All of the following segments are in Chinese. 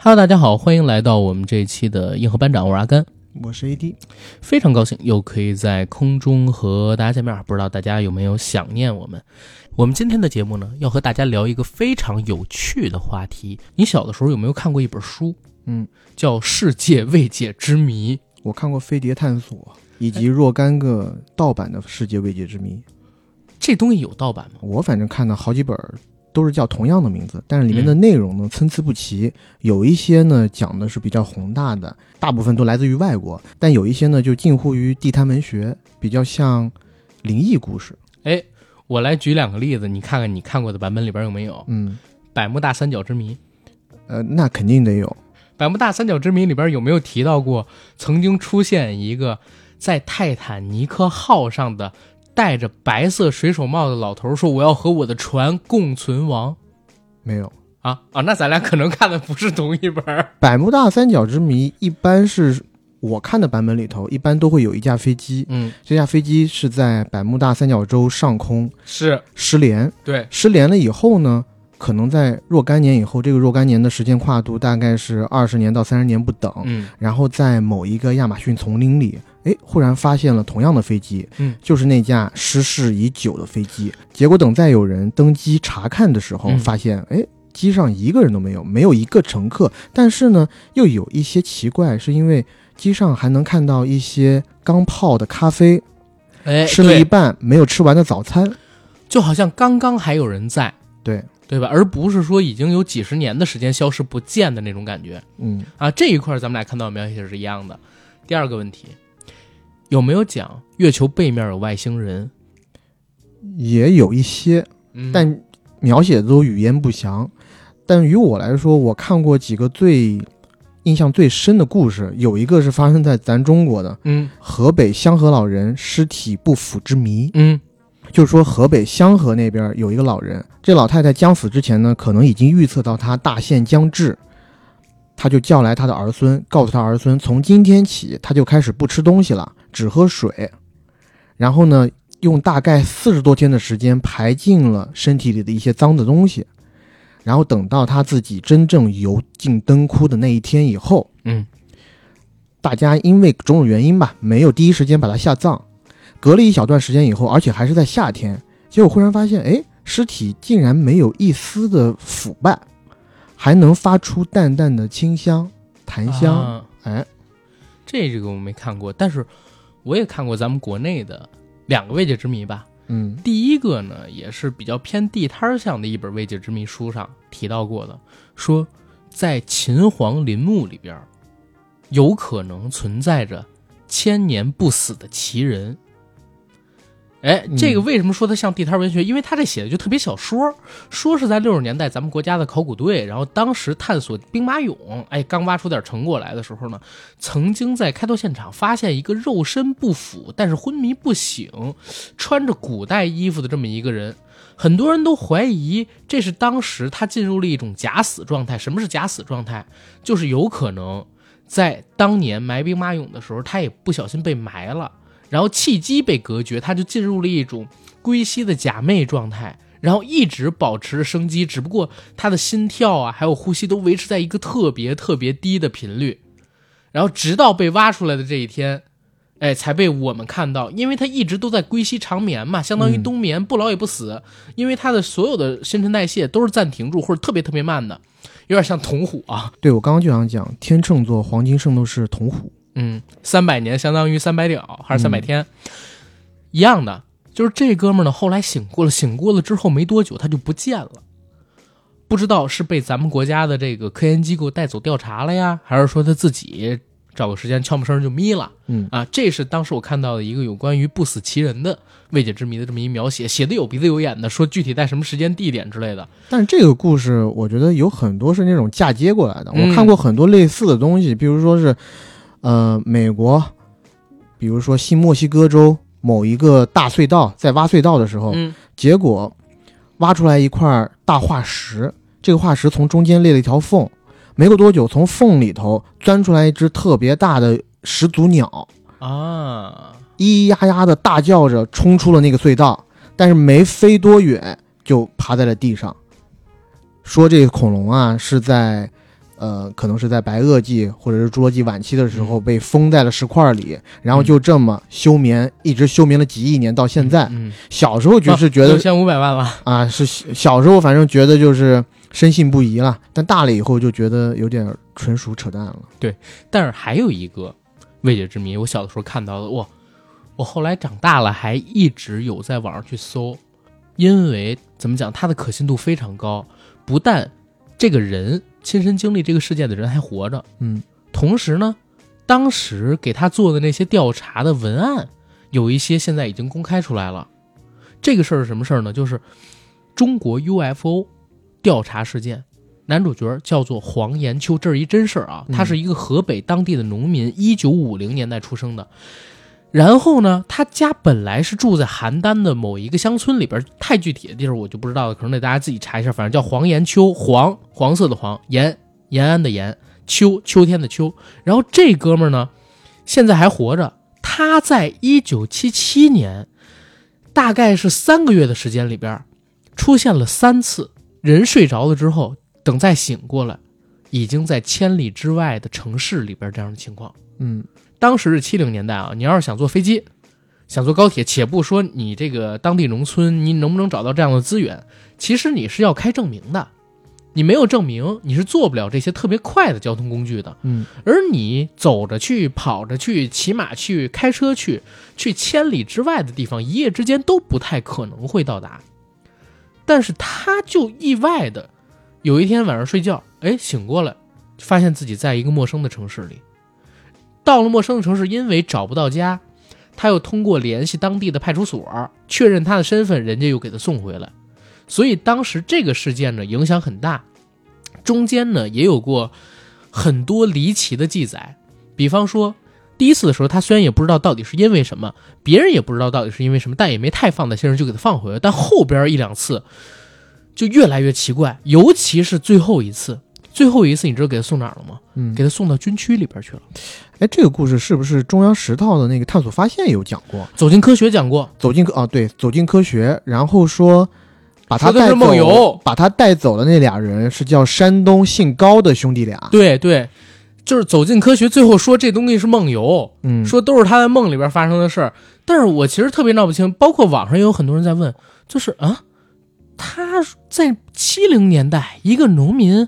Hello，大家好，欢迎来到我们这一期的硬核班长，我是阿甘，我是 AD，非常高兴又可以在空中和大家见面，不知道大家有没有想念我们？我们今天的节目呢，要和大家聊一个非常有趣的话题。你小的时候有没有看过一本书？嗯，叫《世界未解之谜》。我看过《飞碟探索》以及若干个盗版的《世界未解之谜》。这东西有盗版吗？我反正看了好几本，都是叫同样的名字，但是里面的内容呢参差不齐。有一些呢讲的是比较宏大的，大部分都来自于外国；但有一些呢就近乎于地摊文学，比较像灵异故事。哎，我来举两个例子，你看看你看过的版本里边有没有？嗯，百慕大三角之谜。呃，那肯定得有。百慕大三角之谜里边有没有提到过曾经出现一个在泰坦尼克号上的戴着白色水手帽的老头说我要和我的船共存亡？没有啊啊，那咱俩可能看的不是同一本。百慕大三角之谜一般是我看的版本里头，一般都会有一架飞机，嗯，这架飞机是在百慕大三角洲上空是失联，对，失联了以后呢？可能在若干年以后，这个若干年的时间跨度大概是二十年到三十年不等。嗯，然后在某一个亚马逊丛林里，哎，忽然发现了同样的飞机，嗯，就是那架失事已久的飞机。结果等再有人登机查看的时候，发现，哎，机上一个人都没有，没有一个乘客。但是呢，又有一些奇怪，是因为机上还能看到一些刚泡的咖啡，哎，吃了一半没有吃完的早餐，就好像刚刚还有人在。对。对吧？而不是说已经有几十年的时间消失不见的那种感觉。嗯啊，这一块咱们俩看到描写是一样的。第二个问题，有没有讲月球背面有外星人？也有一些，但描写的都语焉不详。但于我来说，我看过几个最印象最深的故事，有一个是发生在咱中国的，嗯，河北香河老人尸体不腐之谜，嗯。就是说，河北香河那边有一个老人，这老太太将死之前呢，可能已经预测到她大限将至，他就叫来他的儿孙，告诉他儿孙，从今天起，他就开始不吃东西了，只喝水，然后呢，用大概四十多天的时间排尽了身体里的一些脏的东西，然后等到他自己真正油尽灯枯的那一天以后，嗯，大家因为种种原因吧，没有第一时间把他下葬。隔了一小段时间以后，而且还是在夏天，结果忽然发现，哎，尸体竟然没有一丝的腐败，还能发出淡淡的清香、檀香。哎，这这个我没看过，但是我也看过咱们国内的两个未解之谜吧。嗯，第一个呢，也是比较偏地摊儿向的一本未解之谜书上提到过的，说在秦皇陵墓里边，有可能存在着千年不死的奇人。哎，这个为什么说它像地摊文学？因为它这写的就特别小说，说是在六十年代咱们国家的考古队，然后当时探索兵马俑，哎，刚挖出点成果来的时候呢，曾经在开拓现场发现一个肉身不腐，但是昏迷不醒，穿着古代衣服的这么一个人，很多人都怀疑这是当时他进入了一种假死状态。什么是假死状态？就是有可能在当年埋兵马俑的时候，他也不小心被埋了。然后气机被隔绝，他就进入了一种归西的假寐状态，然后一直保持着生机，只不过他的心跳啊，还有呼吸都维持在一个特别特别低的频率，然后直到被挖出来的这一天，哎，才被我们看到，因为他一直都在归西长眠嘛，相当于冬眠，不老也不死，因为他的所有的新陈代谢都是暂停住或者特别特别慢的，有点像铜虎啊。对，我刚刚就想讲，天秤座黄金圣斗士铜虎。嗯，三百年相当于三百屌还是三百天，一样的。就是这哥们儿呢，后来醒过了，醒过了之后没多久他就不见了，不知道是被咱们国家的这个科研机构带走调查了呀，还是说他自己找个时间悄没声就眯了。嗯啊，这是当时我看到的一个有关于不死其人的未解之谜的这么一描写，写的有鼻子有眼的，说具体在什么时间地点之类的。但是这个故事我觉得有很多是那种嫁接过来的，我看过很多类似的东西，比如说是。呃，美国，比如说新墨西哥州某一个大隧道，在挖隧道的时候，嗯，结果挖出来一块大化石，这个化石从中间裂了一条缝，没过多久，从缝里头钻出来一只特别大的始祖鸟。啊，咿咿呀呀的大叫着冲出了那个隧道，但是没飞多远就趴在了地上，说这个恐龙啊是在。呃，可能是在白垩纪或者是侏罗纪晚期的时候被封在了石块里，然后就这么休眠，一直休眠了几亿年到现在。嗯，小时候就是觉得九千五百万吧。啊，是小小时候反正觉得就是深信不疑了，但大了以后就觉得有点纯属扯淡了。对但是还有一个未解之谜，我小的时候看到的，哇，我后来长大了还一直有在网上去搜，因为怎么讲，它的可信度非常高，不但这个人亲身经历这个事件的人还活着，嗯同时呢，当时给他做的那些调查的文案，有一些现在已经公开出来了。这个事儿是什么事儿呢？就是中国 UFO 调查事件，男主角叫做黄延秋，这是一真事儿啊。嗯他是一个河北当地的农民，一九五零年代出生的。然后呢，他家本来是住在邯郸的某一个乡村里边，太具体的地儿我就不知道了，可能得大家自己查一下。反正叫黄延秋，黄黄色的黄，延延安的延，秋秋天的秋。然后这哥们呢，现在还活着。他在一九七七年，大概是三个月的时间里边，出现了三次。人睡着了之后，等再醒过来，已经在千里之外的城市里边这样的情况。嗯当时是七零年代啊，你要是想坐飞机，想坐高铁，且不说你这个当地农村你能不能找到这样的资源，其实你是要开证明的，你没有证明，你是做不了这些特别快的交通工具的。嗯而你走着去、跑着去、骑马去、开车去，去千里之外的地方，一夜之间都不太可能会到达。但是他就意外的有一天晚上睡觉，哎，醒过来，发现自己在一个陌生的城市里。到了陌生的城市，因为找不到家，他又通过联系当地的派出所确认他的身份，人家又给他送回来。所以当时这个事件呢影响很大，中间呢也有过很多离奇的记载，比方说第一次的时候，他虽然也不知道到底是因为什么，别人也不知道到底是因为什么，但也没太放在心上，就给他放回来。但后边一两次就越来越奇怪，尤其是最后一次，最后一次你知道给他送哪儿了吗？嗯，给他送到军区里边去了。哎，这个故事是不是中央十套的那个探索发现有讲过？走进科学讲过，走进科啊，对，走进科学，然后说把他带走，梦游把他带走的那俩人是叫山东姓高的兄弟俩。对对，就是走进科学，最后说这东西是梦游，嗯，说都是他在梦里边发生的事儿。但是我其实特别闹不清，包括网上也有很多人在问，就是啊，他在七零年代一个农民，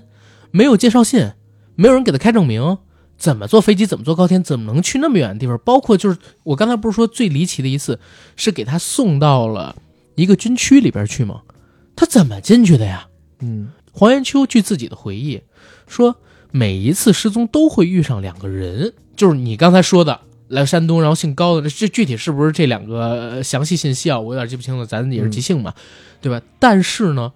没有介绍信，没有人给他开证明，怎么坐飞机，怎么坐高铁，怎么能去那么远的地方？包括就是我刚才不是说最离奇的一次，是给他送到了一个军区里边去吗？他怎么进去的呀？嗯黄延秋据自己的回忆说，每一次失踪都会遇上两个人，就是你刚才说的来山东，然后姓高的，这具体是不是这两个呃详细信息啊？我有点记不清了，咱也是即兴嘛，对吧？但是呢，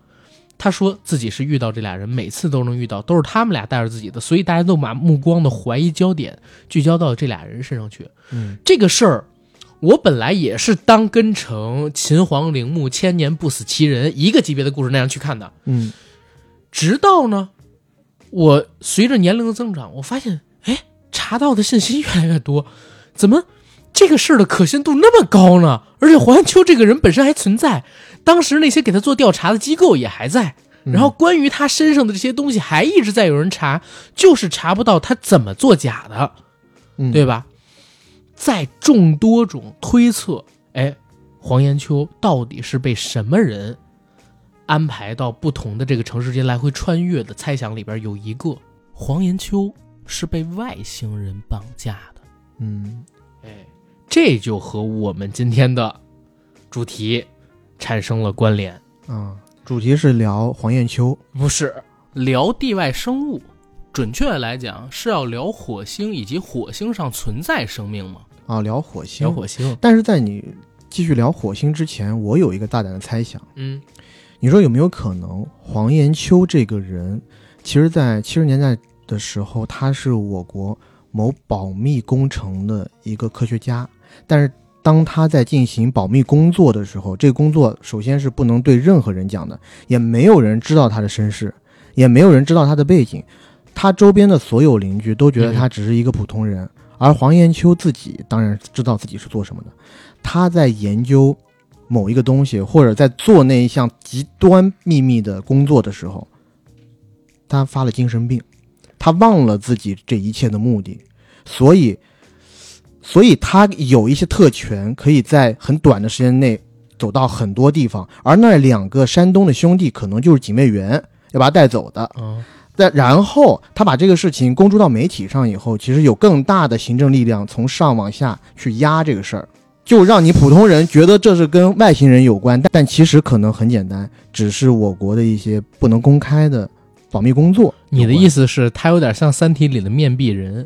他说自己是遇到这俩人，每次都能遇到，都是他们俩带着自己的，所以大家都把目光的怀疑焦点聚焦到这俩人身上去。嗯这个事儿，我本来也是当跟成秦皇陵墓千年不死其人一个级别的故事那样去看的。嗯直到呢，我随着年龄的增长，我发现，哎，查到的信息越来越多，怎么这个事儿的可信度那么高呢？而且黄延秋这个人本身还存在，当时那些给他做调查的机构也还在，嗯然后关于他身上的这些东西还一直在有人查，就是查不到他怎么作假的，嗯，对吧？在众多种推测，哎，黄延秋到底是被什么人安排到不同的这个城市间来回穿越的猜想里边有一个，黄延秋是被外星人绑架的。嗯哎，这就和我们今天的主题产生了关联。啊，主题是聊黄燕秋。不是聊地外生物，准确的来讲是要聊火星以及火星上存在生命吗？啊，聊火星。聊火星，但是在你继续聊火星之前，我有一个大胆的猜想，嗯你说有没有可能黄延秋这个人，其实在七十年代的时候，他是我国某保密工程的一个科学家，但是当他在进行保密工作的时候，这个工作首先是不能对任何人讲的，也没有人知道他的身世，也没有人知道他的背景，他周边的所有邻居都觉得他只是一个普通人，而黄延秋自己当然知道自己是做什么的，他在研究某一个东西，或者在做那一项极端秘密的工作的时候，他发了精神病，他忘了自己这一切的目的，所以，所以他有一些特权，可以在很短的时间内走到很多地方，而那两个山东的兄弟可能就是警卫员要把他带走的。嗯，但然后他把这个事情公诸到媒体上以后，其实有更大的行政力量从上往下去压这个事儿，就让你普通人觉得这是跟外星人有关，但但其实可能很简单，只是我国的一些不能公开的保密工作。你的意思思是，他有点像《三体》里的面壁人，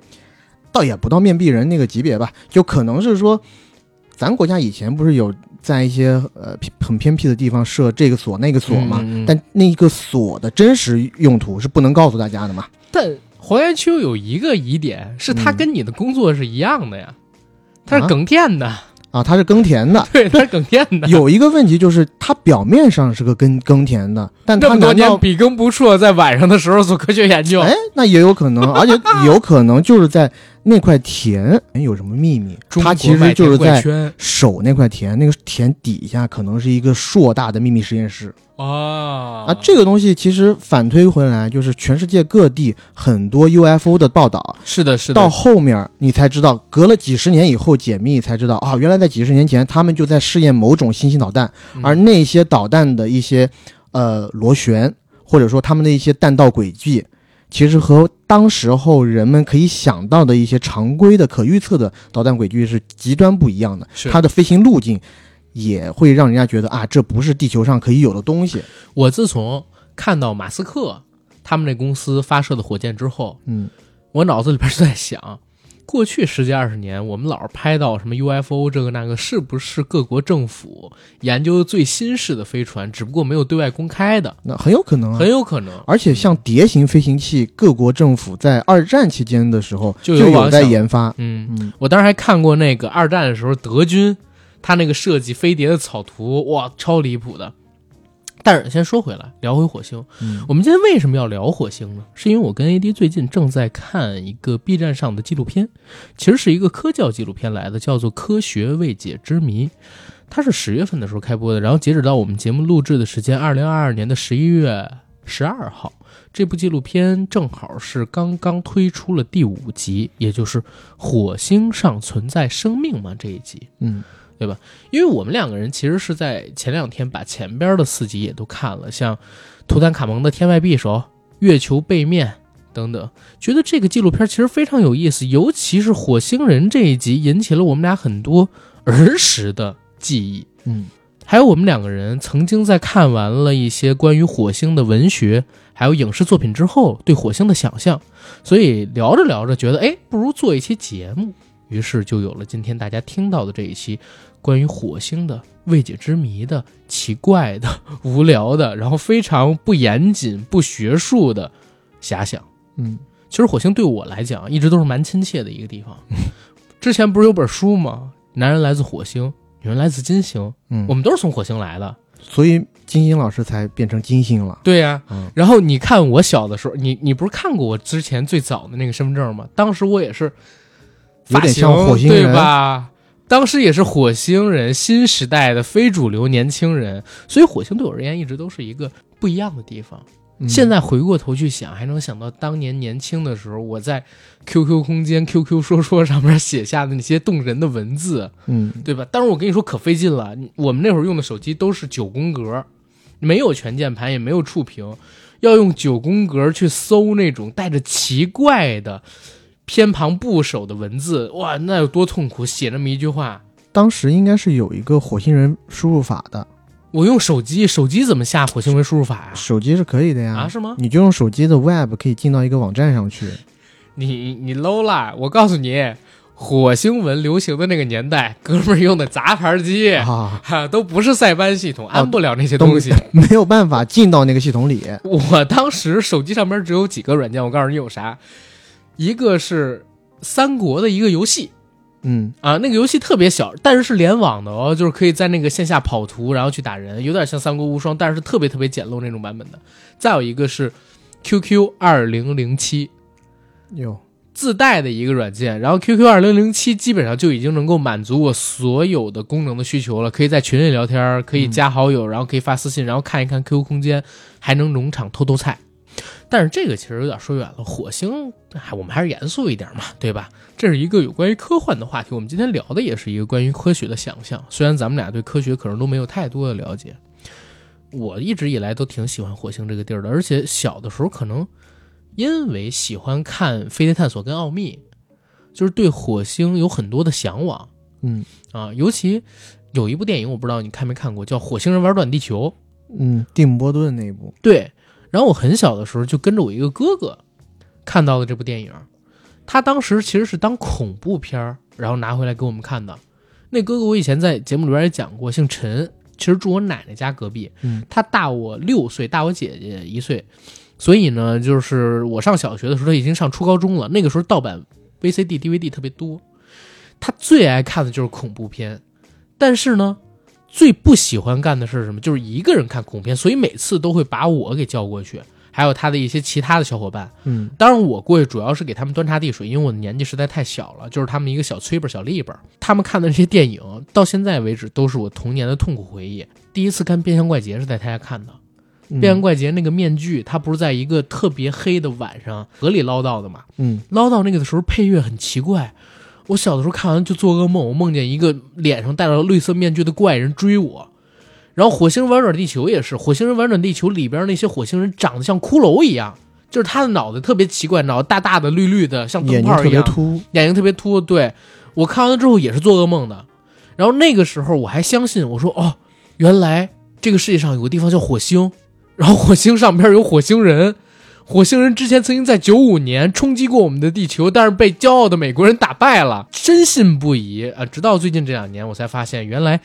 倒也不到面壁人那个级别吧，就可能是说，咱国家以前不是有在一些呃很偏僻的地方设这个锁那个锁嘛，嗯嗯嗯但那个锁的真实用途是不能告诉大家的嘛。但黄延秋有一个疑点，是他嗯跟你的工作是一样的呀，他是啊耕田的，啊，他是耕田的。对，他是耕田的。有一个问题就是，他表面上是个耕耕田的，但它那么多年笔耕不辍，在晚上的时候做科学研究，哎，那也有可能，而且 有可能就是在那块田有什么秘密，中国它其实就是在守那块田，那个田底下可能是一个硕大的秘密实验室。啊。啊。这个东西其实反推回来，就是全世界各地很多 UFO 的报道，是的，是的，到后面你才知道，隔了几十年以后解密才知道啊，原来在几十年前他们就在试验某种新型导弹，嗯。而那些导弹的一些呃螺旋，或者说他们的一些弹道轨迹，其实和当时候人们可以想到的一些常规的可预测的导弹轨迹是极端不一样的。它的飞行路径也会让人家觉得啊，这不是地球上可以有的东西。我自从看到马斯克他们那公司发射的火箭之后，嗯，我脑子里边就在想，过去十几二十年，我们老是拍到什么 UFO 这个那个，是不是各国政府研究最新式的飞船，只不过没有对外公开的，那很有可能啊很。有可能。而且像碟形飞行器，各国政府在二战期间的时候就就有在研发。嗯，嗯，我当时还看过那个二战的时候德军他那个设计飞碟的草图，哇，超离谱的。但是先说回来，聊回火星，嗯我们今天为什么要聊火星呢？是因为我跟 AD 最近正在看一个 B 站上的纪录片，其实是一个科教纪录片来的，叫做《科学未解之谜》。它是十月份的时候开播的，然后截止到我们节目录制的时间，二零二二年的十一月十二号，这部纪录片正好是刚刚推出了第五集，也就是火星上存在生命吗这一集。嗯对吧因为我们两个人其实是在前两天把前边的四集也都看了，像图坦卡蒙的天外匕首、月球背面等等，觉得这个纪录片其实非常有意思，尤其是火星人这一集引起了我们俩很多儿时的记忆。嗯还有我们两个人曾经在看完了一些关于火星的文学还有影视作品之后，对火星的想象，所以聊着聊着觉得，哎，不如做一期节目，于是就有了今天大家听到的这一期关于火星的未解之谜的奇怪的、无聊的，然后非常不严谨、不学术的遐想。嗯其实火星对我来讲一直都是蛮亲切的一个地方。之前不是有本书吗？男人来自火星，女人来自金星，嗯，我们都是从火星来的。所以金星老师才变成金星了。对呀、嗯然后你看我小的时候，你你不是看过我之前最早的那个身份证吗？当时我也是有点像火星人对吧？当时也是火星人，新时代的非主流年轻人，所以火星对我而言一直都是一个不一样的地方。嗯现在回过头去想，还能想到当年年轻的时候，我在 QQ 空间、QQ 说说上面写下的那些动人的文字，嗯对吧？当然，我跟你说可费劲了。我们那会儿用的手机都是九宫格，没有全键盘，也没有触屏，要用九宫格去搜那种带着奇怪的偏旁部首的文字，哇，那有多痛苦！写那么一句话，当时应该是有一个火星人输入法的，我用手机，手机怎么下火星文输入法呀？手机是可以的呀。啊，是吗？你就用手机的 Web 可以进到一个网站上去。你你 low 啦！我告诉你，火星文流行的那个年代，哥们儿用的杂牌机。都不是塞班系统，安不了那些东西。没有办法进到那个系统里。我当时手机上面只有几个软件，我告诉你有啥，一个是三国的一个游戏嗯啊，那个游戏特别小，但是是联网的哦，就是可以在那个线下跑图，然后去打人，有点像三国无双，但是特别特别简陋那种版本的。再有一个是 QQ 二零零七有，自带的一个软件，然后 QQ 二零零七基本上就已经能够满足我所有的功能的需求了，可以在群里聊天，可以加好友，然后可以发私信，然后看一看 QQ 空间，还能农场偷偷菜。但是这个其实有点说远了，火星，哎，我们还是严肃一点嘛，对吧？这是一个有关于科幻的话题，我们今天聊的也是一个关于科学的想象。虽然咱们俩对科学可能都没有太多的了解，我一直以来都挺喜欢火星这个地儿的，而且小的时候可能因为喜欢看《飞碟探索》跟《奥秘》，就是对火星有很多的向往。嗯啊，尤其有一部电影，我不知道你看没看过，叫《火星人玩转地球》。嗯，蒂姆·波顿那一部。对，然后我很小的时候就跟着我一个哥哥看到了这部电影，他当时其实是当恐怖片儿，然后拿回来给我们看的。那哥哥我以前在节目里边也讲过，姓陈，其实住我奶奶家隔壁，嗯他大我六岁，大我姐姐一岁，所以呢，就是我上小学的时候，他已经上初高中了。那个时候盗版 VCD、DVD 特别多，他最爱看的就是恐怖片，但是呢，最不喜欢干的是什么？就是一个人看恐怖片，所以每次都会把我给叫过去，还有他的一些其他的小伙伴。嗯当然，我过去主要是给他们端茶递水，因为我的年纪实在太小了，就是他们一个小崔本、小立本。他们看的这些电影，到现在为止都是我童年的痛苦回忆。第一次看《变相怪杰》是在他家看的，嗯变相怪杰那个面具，他不是在一个特别黑的晚上河里捞到的嘛？嗯捞到那个的时候配乐很奇怪，我小的时候看完就做噩梦，我梦见一个脸上戴着绿色面具的怪人追我。然后《火星人玩转地球》也是，《火星人玩转地球》里边那些火星人长得像骷髅一样，就是他的脑袋特别奇怪，脑袋大大的、绿绿的，像灯眼睛特泡一样，别突。眼睛特别凸。对我看完了之后也是做噩梦的。然后那个时候我还相信，我说哦，原来这个世界上有个地方叫火星，然后火星上边有火星人。火星人之前曾经在九五年冲击过我们的地球，但是被骄傲的美国人打败了，深信不疑啊！直到最近这两年，我才发现原来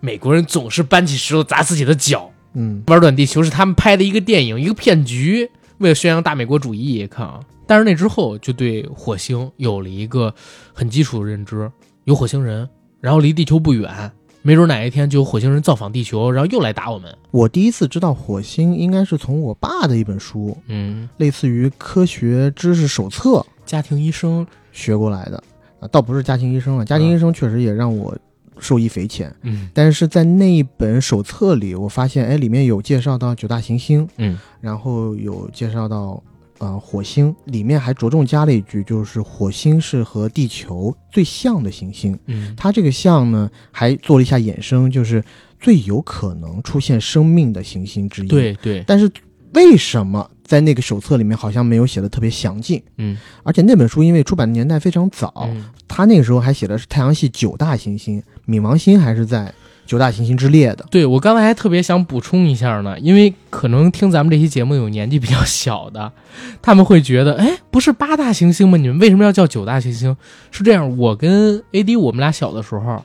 美国人总是搬起石头砸自己的脚。嗯玩转地球是他们拍的一个电影，一个骗局，为了宣扬大美国主义。看啊，但是那之后就对火星有了一个很基础的认知，有火星人，然后离地球不远，没准哪一天就有火星人造访地球，然后又来打我们。我第一次知道火星，应该是从我爸的一本书，嗯，类似于科学知识手册家庭医生，学过来的。啊，倒不是家庭医生了，家庭医生确实也让我受益匪浅。嗯但是在那一本手册里，我发现，哎，里面有介绍到九大行星，嗯然后有介绍到呃火星，里面还着重加了一句，就是火星是和地球最像的行星。嗯，它这个像呢，还做了一下衍生，就是最有可能出现生命的行星之一。，对对，但是为什么在那个手册里面好像没有写的特别详尽？嗯而且那本书因为出版的年代非常早，嗯他那个时候还写的是太阳系九大行星，冥王星还是在九大行星之列的。对我刚才还特别想补充一下呢，因为可能听咱们这期节目有年纪比较小的，他们会觉得，哎，不是八大行星吗？你们为什么要叫九大行星？是这样，我跟 AD 我们俩小的时候，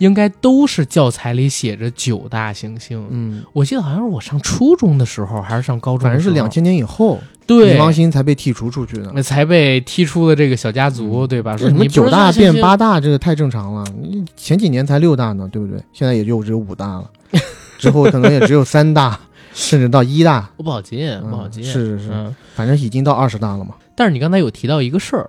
应该都是教材里写着九大行星。嗯，我记得好像是我上初中的时候，还是上高中的时候，反正是两千年以后，对冥王星才被剔除出去的。那才被踢出了这个小家族，对吧？说什么九大变八大，这个太正常了。你前几年才六大呢，对不对？现在也就只有五大了，之后可能也只有三大，甚至到一大。我不好接，嗯不好接。是是是嗯反正已经到二十大了嘛。但是你刚才有提到一个事儿，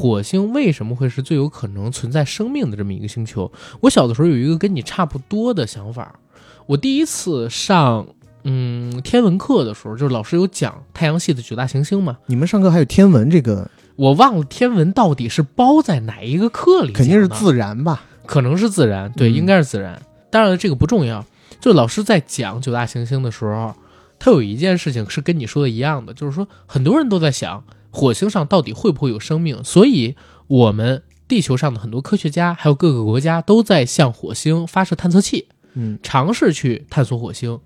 火星为什么会是最有可能存在生命的这么一个星球？我小的时候有一个跟你差不多的想法。我第一次上嗯天文课的时候，就是老师有讲太阳系的九大行星嘛，你们上课还有天文这个，我忘了天文到底是包在哪一个课里，肯定是，自然吧？可能是自然，对，嗯应该是自然。当然了，这个不重要。就老师在讲九大行星的时候，他有一件事情是跟你说的一样的，就是说很多人都在想火星上到底会不会有生命，所以我们地球上的很多科学家还有各个国家都在向火星发射探测器，嗯尝试去探索火星。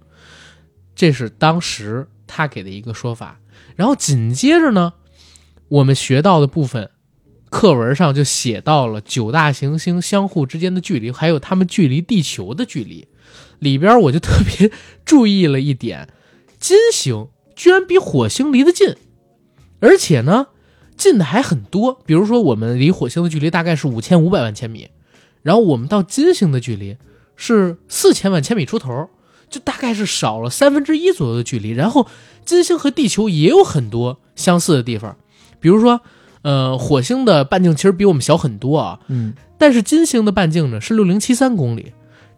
这是当时他给的一个说法。然后紧接着呢，我们学到的部分，课文上就写到了九大行星相互之间的距离，还有它们距离地球的距离。里边我就特别 注意了一点，金星居然比火星离得近，而且呢，近的还很多。比如说，我们离火星的距离大概是五千五百万千米，然后我们到金星的距离是四千万千米出头，就大概是少了三分之一左右的距离。然后，金星和地球也有很多相似的地方，比如说，呃，火星的半径其实比我们小很多啊，嗯但是金星的半径呢是六零七三公里，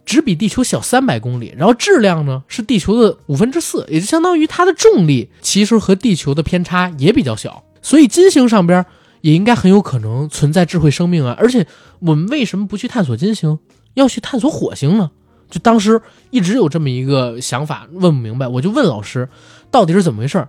只比地球小三百公里，然后质量呢是地球的五分之四，也就相当于它的重力其实和地球的偏差也比较小，所以金星上边也应该很有可能存在智慧生命啊。而且我们为什么不去探索金星，要去探索火星呢？就当时一直有这么一个想法，问不明白，我就问老师到底是怎么回事。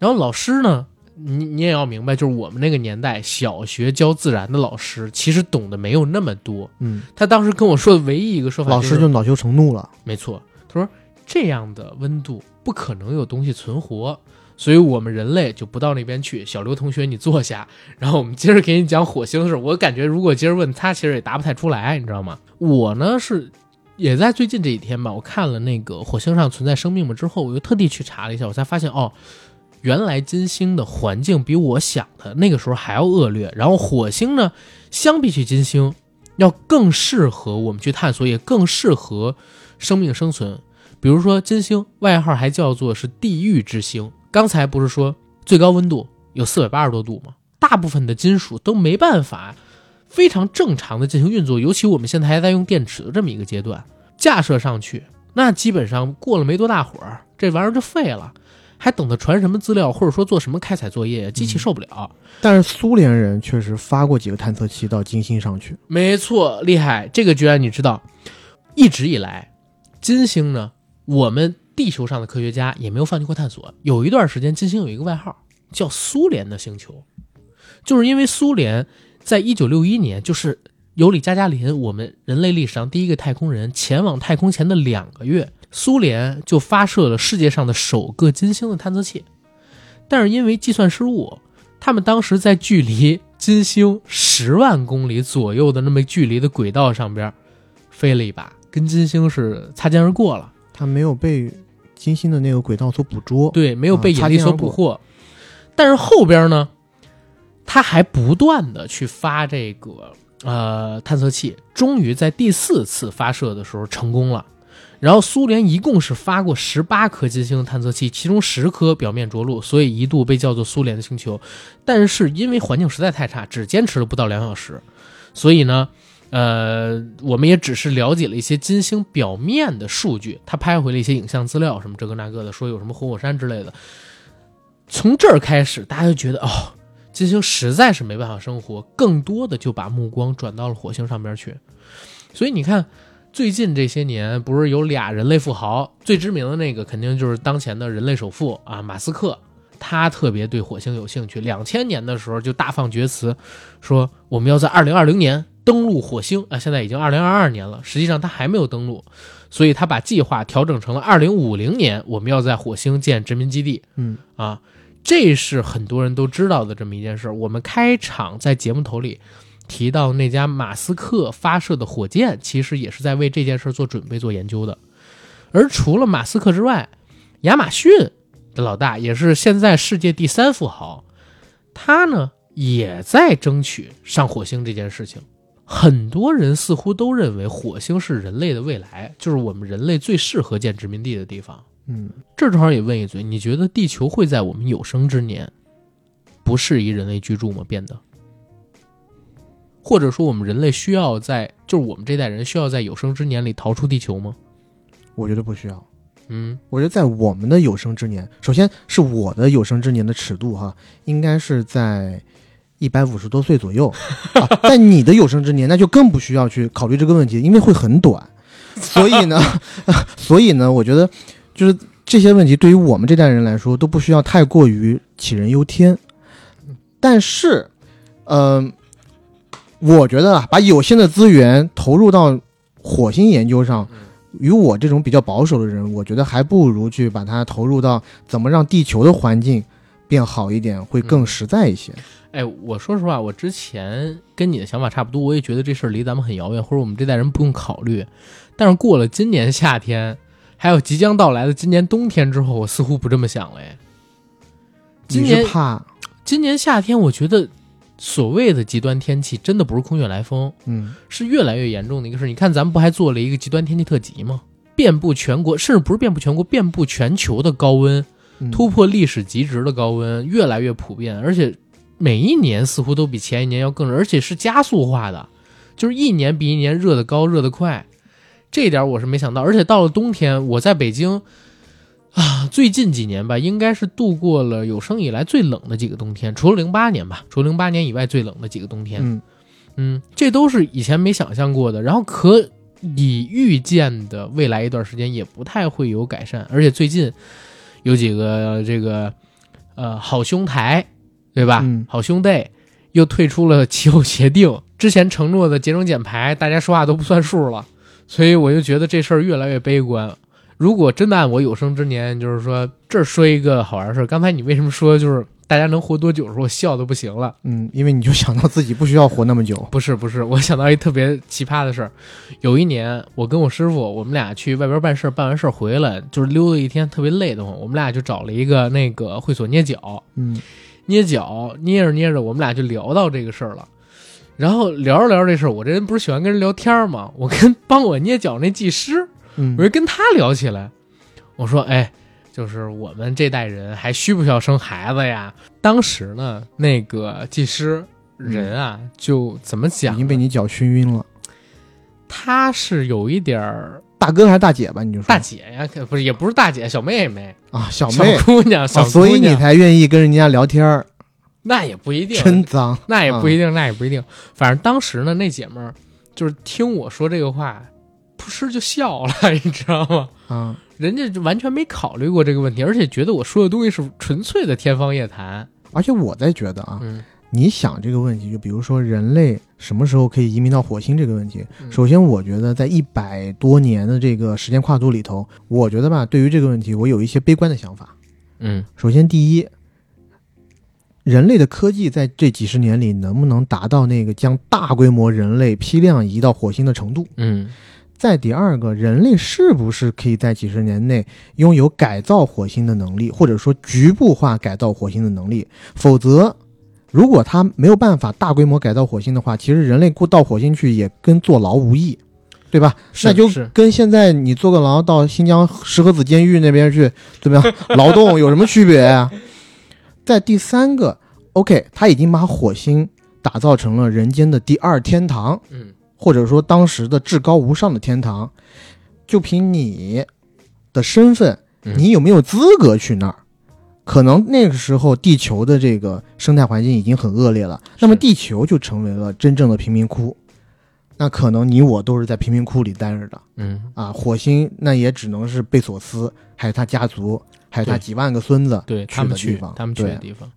然后老师呢，你你也要明白，就是我们那个年代小学教自然的老师其实懂得没有那么多。嗯，他当时跟我说的唯一一个说法、就是，老师就恼羞成怒了。没错，他说这样的温度不可能有东西存活，所以我们人类就不到那边去。小刘同学，你坐下，然后我们接着给你讲火星的事。我感觉如果接着问他，其实也答不太出来，你知道吗？我呢是也在最近这几天吧，我看了那个火星上存在生命吗之后，我又特地去查了一下，我才发现哦。原来金星的环境比我想的那个时候还要恶劣，然后火星呢，相比起金星，要更适合我们去探索，也更适合生命生存。比如说金星，外号还叫做是地狱之星。刚才不是说最高温度有四百八十多度吗？大部分的金属都没办法非常正常的进行运作，尤其我们现在还在用电池的这么一个阶段，架设上去，那基本上过了没多大会儿，这玩意儿就废了。还等着传什么资料，或者说做什么开采作业，机器受不了。但是苏联人确实发过几个探测器到金星上去，没错，厉害。这个居然你知道，一直以来，金星呢，我们地球上的科学家也没有放弃过探索。有一段时间，金星有一个外号叫“苏联的星球”，就是因为苏联在一九六一年，就是尤里加加林，我们人类历史上第一个太空人前往太空前的两个月。苏联就发射了世界上的首个金星的探测器，但是因为计算失误，他们当时在距离金星十万公里左右的那么距离的轨道上边飞了一把，跟金星是擦肩而过了。它没有被金星的那个轨道所捕捉，对，没有被引力所捕获。但是后边呢，他还不断的去发这个呃探测器，终于在第四次发射的时候成功了。然后苏联一共是发过十八颗金星探测器，其中十颗表面着陆，所以一度被叫做苏联的星球。但是因为环境实在太差，只坚持了不到两小时，所以呢，呃，我们也只是了解了一些金星表面的数据。他拍回了一些影像资料，什么这个那个的，说有什么活火山之类的。从这儿开始，大家就觉得哦，金星实在是没办法生活，更多的就把目光转到了火星上边去。所以你看。最近这些年，不是有俩人类富豪，最知名的那个肯定就是当前的人类首富啊，马斯克。他特别对火星有兴趣，两千年的时候就大放厥词，说我们要在二零二零年登陆火星啊。现在已经二零二二年了，实际上他还没有登陆，所以他把计划调整成了二零五零年，我们要在火星建殖民基地。嗯啊，这是很多人都知道的这么一件事。我们开场在节目头里。提到那家马斯克发射的火箭，其实也是在为这件事做准备、做研究的。而除了马斯克之外，亚马逊的老大也是现在世界第三富豪，他呢也在争取上火星这件事情。很多人似乎都认为火星是人类的未来，就是我们人类最适合建殖民地的地方。嗯，这正好也问一嘴，你觉得地球会在我们有生之年不适宜人类居住吗？变得？或者说，我们人类需要在，就是我们这代人需要在有生之年里逃出地球吗？我觉得不需要。嗯，我觉得在我们的有生之年，首先是我的有生之年的尺度哈，应该是在一百五十多岁左右。啊、在你的有生之年，那就更不需要去考虑这个问题，因为会很短。所以呢，所以呢，我觉得就是这些问题对于我们这代人来说都不需要太过于杞人忧天。但是，嗯。我觉得啊，把有限的资源投入到火星研究上，与我这种比较保守的人，我觉得还不如去把它投入到怎么让地球的环境变好一点，会更实在一些。哎，我说实话，我之前跟你的想法差不多，我也觉得这事儿离咱们很遥远，或者我们这代人不用考虑。但是过了今年夏天，还有即将到来的今年冬天之后，我似乎不这么想了。哎，今年怕今年夏天，我觉得。所谓的极端天气，真的不是空穴来风，嗯，是越来越严重的一个事。你看，咱们不还做了一个极端天气特辑吗？遍布全国，甚至不是遍布全国，遍布全球的高温，突破历史极值的高温越来越普遍，而且每一年似乎都比前一年要更热，而且是加速化的，就是一年比一年热得高，热得快。这一点我是没想到。而且到了冬天，我在北京啊，最近几年吧，应该是度过了有生以来最冷的几个冬天，除了零八年吧，除了零八年以外最冷的几个冬天。嗯嗯，这都是以前没想象过的，然后可以预见的未来一段时间也不太会有改善，而且最近有几个这个呃好兄台，对吧？嗯好兄弟又退出了气候协定，之前承诺的节能减排，大家说话都不算数了，所以我就觉得这事儿越来越悲观。如果真的按我有生之年，就是说这儿说一个好玩事儿，刚才你为什么说就是大家能活多久的时候，我笑的不行了？嗯，因为你就想到自己不需要活那么久。不是不是，我想到一特别奇葩的事儿。有一年，我跟我师傅，我们俩去外边办事儿，办完事儿回来，就是溜达一天，特别累得慌。我们俩就找了一个那个会所捏脚，嗯捏脚，捏着捏着，我们俩就聊到这个事儿了。然后聊着聊着这事儿，我这人不是喜欢跟人聊天吗？我跟帮我捏脚那技师，嗯我就跟他聊起来，我说：“哎，就是我们这代人还需不需要生孩子呀？”当时呢，那个技师人啊，就怎么讲？已经被你脚熏晕了。他是有一点儿大哥还是大姐吧？你就说大姐呀，可不是也不是大姐，小妹妹，啊，小小妹，姑娘，小所以你才愿意跟人家聊天儿，那也不一定，真脏。那也不一定，那也不一定。反正当时呢，那姐们儿就是听我说这个话，扑哧就笑了，你知道吗？啊，人家就完全没考虑过这个问题，而且觉得我说的东西是纯粹的天方夜谭。而且我在觉得啊，嗯你想这个问题，就比如说人类什么时候可以移民到火星这个问题，嗯首先我觉得在一百多年的这个时间跨度里头，我觉得吧，对于这个问题，我有一些悲观的想法。嗯首先，第一，人类的科技在这几十年里能不能达到那个将大规模人类批量移到火星的程度？嗯再第二个，人类是不是可以在几十年内拥有改造火星的能力，或者说局部化改造火星的能力？否则，如果他没有办法大规模改造火星的话，其实人类过到火星去也跟坐牢无异，对吧？那就是跟现在你坐个牢到新疆石河子监狱那边去怎么样劳动有什么区别呀、在第三个，OK，他已经把火星打造成了人间的第二天堂，嗯或者说当时的至高无上的天堂，就凭你的身份，嗯你有没有资格去那儿？可能那个时候地球的这个生态环境已经很恶劣了，那么地球就成为了真正的贫民窟。那可能你我都是在贫民窟里待着的嗯啊，火星那也只能是贝索斯，还有他家族，还有他几万个孙子，对去他们去的地方他们去的地方。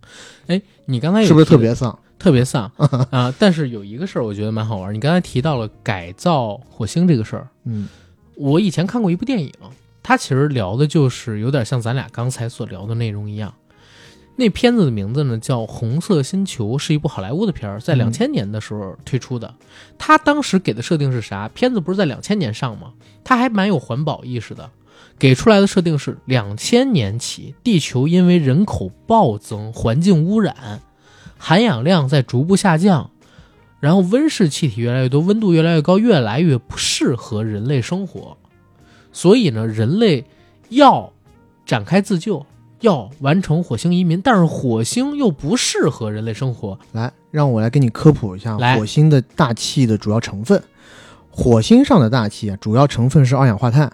哎，你刚才有是不是特别丧？特别丧 啊！但是有一个事儿，我觉得蛮好玩儿。你刚才提到了改造火星这个事儿，嗯我以前看过一部电影，它其实聊的就是有点像咱俩刚才所聊的内容一样。那片子的名字呢叫《红色星球》，是一部好莱坞的片儿，在嗯两千年的时候推出的。它当时给的设定是啥？片子不是在两千年上吗？它还蛮有环保意识的。给出来的设定是两千年起，地球因为人口暴增、环境污染、含氧量在逐步下降，然后温室气体越来越多，温度越来越高，越来越不适合人类生活。所以呢，人类要展开自救，要完成火星移民，但是火星又不适合人类生活。来，让我来给你科普一下来火星的大气的主要成分。火星上的大气啊，主要成分是二氧化碳，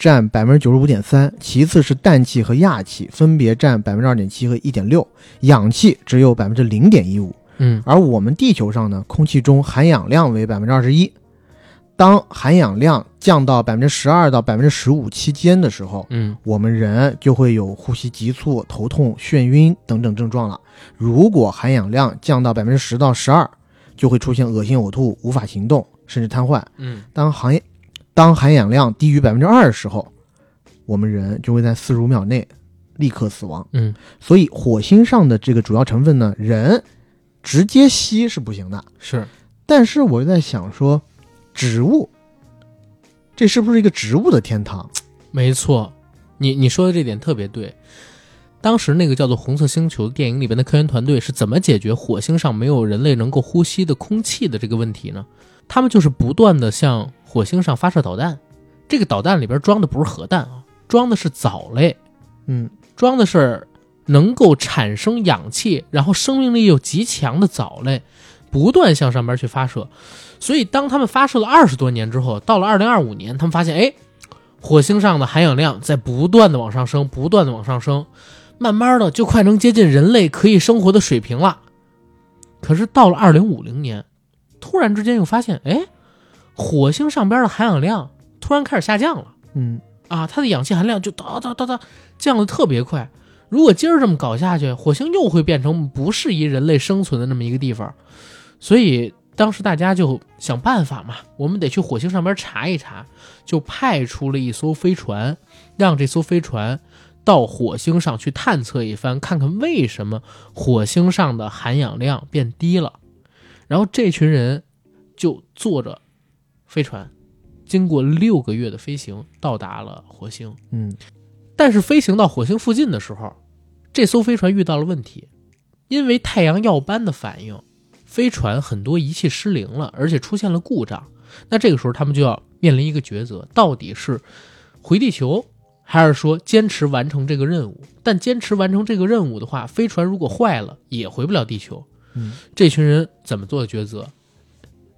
占百分之九十五点三，其次是氮气和氩气，分别占百分之二点七和一点六，氧气只有百分之零点一五。嗯而我们地球上呢，空气中含氧量为百分之二十一。当含氧量降到百分之十二到百分之十五期间的时候，嗯我们人就会有呼吸急促、头痛、眩晕等等症状了。如果含氧量降到百分之十到十二，就会出现恶心、呕吐、无法行动，甚至瘫痪。嗯当含当含氧量低于百分之二的时候，我们人就会在四十五秒内立刻死亡。嗯所以火星上的这个主要成分呢，人直接吸是不行的。是但是我又在想说，植物，这是不是一个植物的天堂？没错，你你说的这点特别对。当时那个叫做《红色星球》的电影里边的科研团队是怎么解决火星上没有人类能够呼吸的空气的这个问题呢？他们就是不断的向火星上发射导弹，这个导弹里边装的不是核弹啊，装的是藻类，嗯，装的是能够产生氧气，然后生命力又极强的藻类，不断向上边去发射。所以当他们发射了二十多年之后，到了二零二五年，他们发现，哎，火星上的含氧量在不断的往上升，不断的往上升，慢慢的就快能接近人类可以生活的水平了。可是到了二零五零年，突然之间又发现，哎，火星上边的含氧量突然开始下降了。嗯啊，它的氧气含量就哒哒哒哒降的特别快。如果今儿这么搞下去，火星又会变成不适宜人类生存的那么一个地方。所以当时大家就想办法嘛，我们得去火星上边查一查，就派出了一艘飞船，让这艘飞船到火星上去探测一番，看看为什么火星上的含氧量变低了。然后这群人就坐着飞船。经过六个月的飞行，到达了火星。嗯，但是飞行到火星附近的时候，这艘飞船遇到了问题，因为太阳耀斑的反应，飞船很多仪器失灵了，而且出现了故障。那这个时候，他们就要面临一个抉择：到底是回地球，还是说坚持完成这个任务？但坚持完成这个任务的话，飞船如果坏了，也回不了地球。嗯，这群人怎么做的抉择？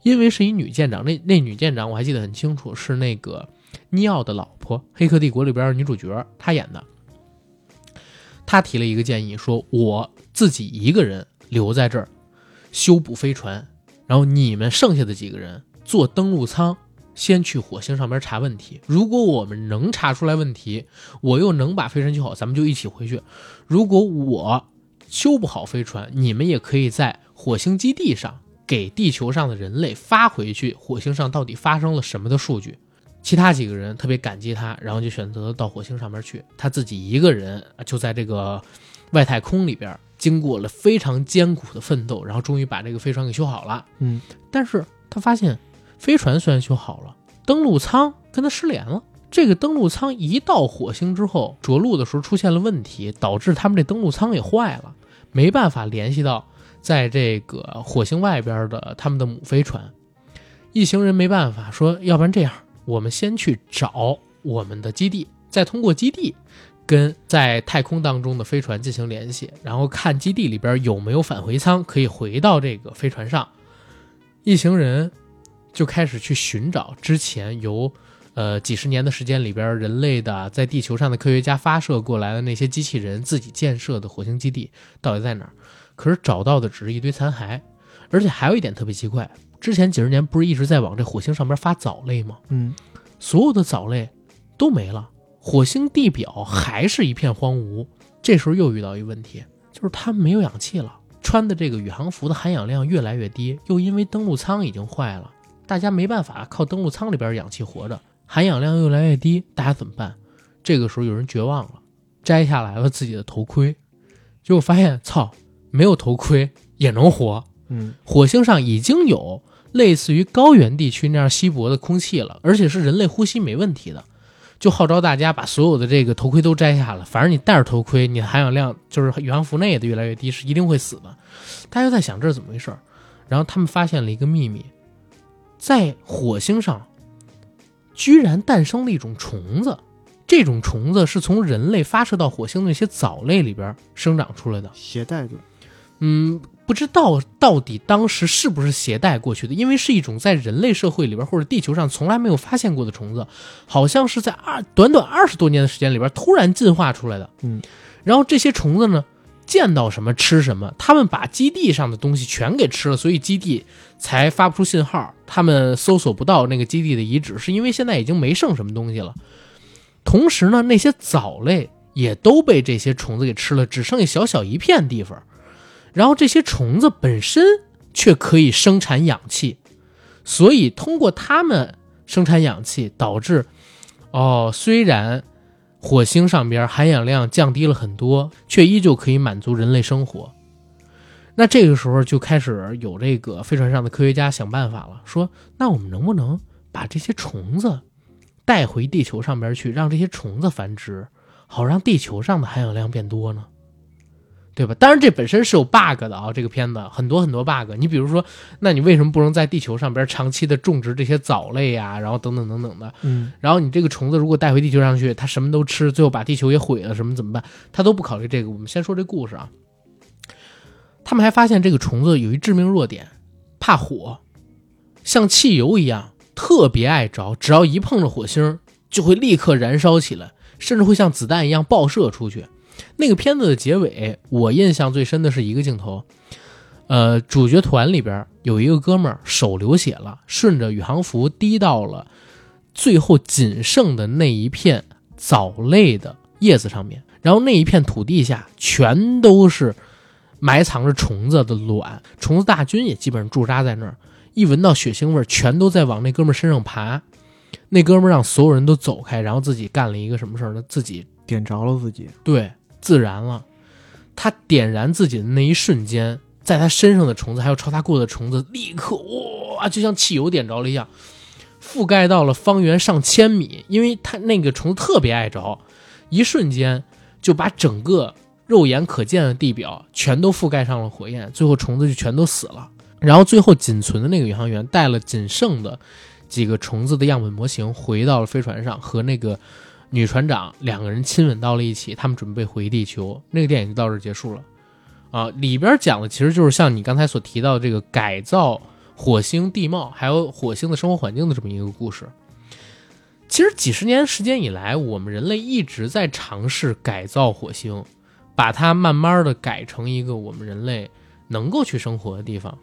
因为是一女舰长，那那女舰长我还记得很清楚，是那个尼奥的老婆，《黑客帝国》里边女主角，她演的。她提了一个建议，说我自己一个人留在这儿修补飞船，然后你们剩下的几个人坐登陆舱，先去火星上边查问题。如果我们能查出来问题，我又能把飞船修好，咱们就一起回去。如果我修不好飞船，你们也可以在火星基地上。给地球上的人类发回去，火星上到底发生了什么的数据？其他几个人特别感激他，然后就选择到火星上面去。他自己一个人就在这个外太空里边，经过了非常艰苦的奋斗，然后终于把这个飞船给修好了。嗯，但是他发现飞船虽然修好了，登陆舱跟他失联了。这个登陆舱一到火星之后，着陆的时候出现了问题，导致他们这登陆舱也坏了，没办法联系到。在这个火星外边的他们的母飞船，一行人没办法说，要不然这样，我们先去找我们的基地，再通过基地跟在太空当中的飞船进行联系，然后看基地里边有没有返回舱可以回到这个飞船上。一行人就开始去寻找之前由呃几十年的时间里边人类的在地球上的科学家发射过来的那些机器人自己建设的火星基地到底在哪儿。可是找到的只是一堆残骸，而且还有一点特别奇怪，之前几十年不是一直在往这火星上面发藻类吗？嗯，所有的藻类都没了，火星地表还是一片荒芜。这时候又遇到一个问题，就是他们没有氧气了，穿的这个宇航服的含氧量越来越低，又因为登陆舱已经坏了，大家没办法靠登陆舱里边氧气活着，含氧量越来越低，大家怎么办？这个时候有人绝望了，摘下来了自己的头盔，结果发现，操！没有头盔也能活，嗯，火星上已经有类似于高原地区那样稀薄的空气了，而且是人类呼吸没问题的，就号召大家把所有的这个头盔都摘下了。反正你戴着头盔，你的含氧量就是宇航服内的越来越低，是一定会死的。大家就在想这是怎么回事然后他们发现了一个秘密，在火星上居然诞生了一种虫子。这种虫子是从人类发射到火星的那些藻类里边生长出来的，携带的。嗯，不知道到底当时是不是携带过去的，因为是一种在人类社会里边或者地球上从来没有发现过的虫子，好像是在二短短二十多年的时间里边突然进化出来的。嗯，然后这些虫子呢，见到什么吃什么，他们把基地上的东西全给吃了，所以基地才发不出信号，他们搜索不到那个基地的遗址，是因为现在已经没剩什么东西了。同时呢，那些藻类也都被这些虫子给吃了，只剩下小小一片地方。然后这些虫子本身却可以生产氧气，所以通过它们生产氧气，导致哦，虽然火星上边含氧量降低了很多，却依旧可以满足人类生活。那这个时候就开始有这个飞船上的科学家想办法了，说那我们能不能把这些虫子？带回地球上边去，让这些虫子繁殖，好让地球上的含氧量变多呢，对吧？当然，这本身是有 bug 的啊，这个片子很多很多 bug。你比如说，那你为什么不能在地球上边长期的种植这些藻类呀？然后等等等等的，嗯，然后你这个虫子如果带回地球上去，它什么都吃，最后把地球也毁了，什么怎么办？他都不考虑这个。我们先说这故事啊，他们还发现这个虫子有一致命弱点，怕火，像汽油一样特别爱着，只要一碰着火星就会立刻燃烧起来，甚至会像子弹一样爆射出去。那个片子的结尾，我印象最深的是一个镜头，呃，主角团里边有一个哥们儿手流血了，顺着宇航服滴到了最后仅剩的那一片藻类的叶子上面，然后那一片土地下全都是埋藏着虫子的卵，虫子大军也基本上驻扎在那儿，一闻到血腥味儿，全都在往那哥们儿身上爬。那哥们儿让所有人都走开，然后自己干了一个什么事儿呢？自己点着了自己，对，自燃了。他点燃自己的那一瞬间，在他身上的虫子，还有朝他过的虫子，立刻哇，就像汽油点着了一样，覆盖到了方圆上千米。因为他那个虫子特别爱着，一瞬间就把整个肉眼可见的地表全都覆盖上了火焰，最后虫子就全都死了。然后最后仅存的那个宇航员带了仅剩的几个虫子的样本模型回到了飞船上，和那个女船长两个人亲吻到了一起，他们准备回地球。那个电影就到这结束了。啊，里边讲的其实就是像你刚才所提到的这个改造火星地貌，还有火星的生活环境的这么一个故事。其实几十年时间以来，我们人类一直在尝试改造火星，把它慢慢的改成一个我们人类能够去生活的地方。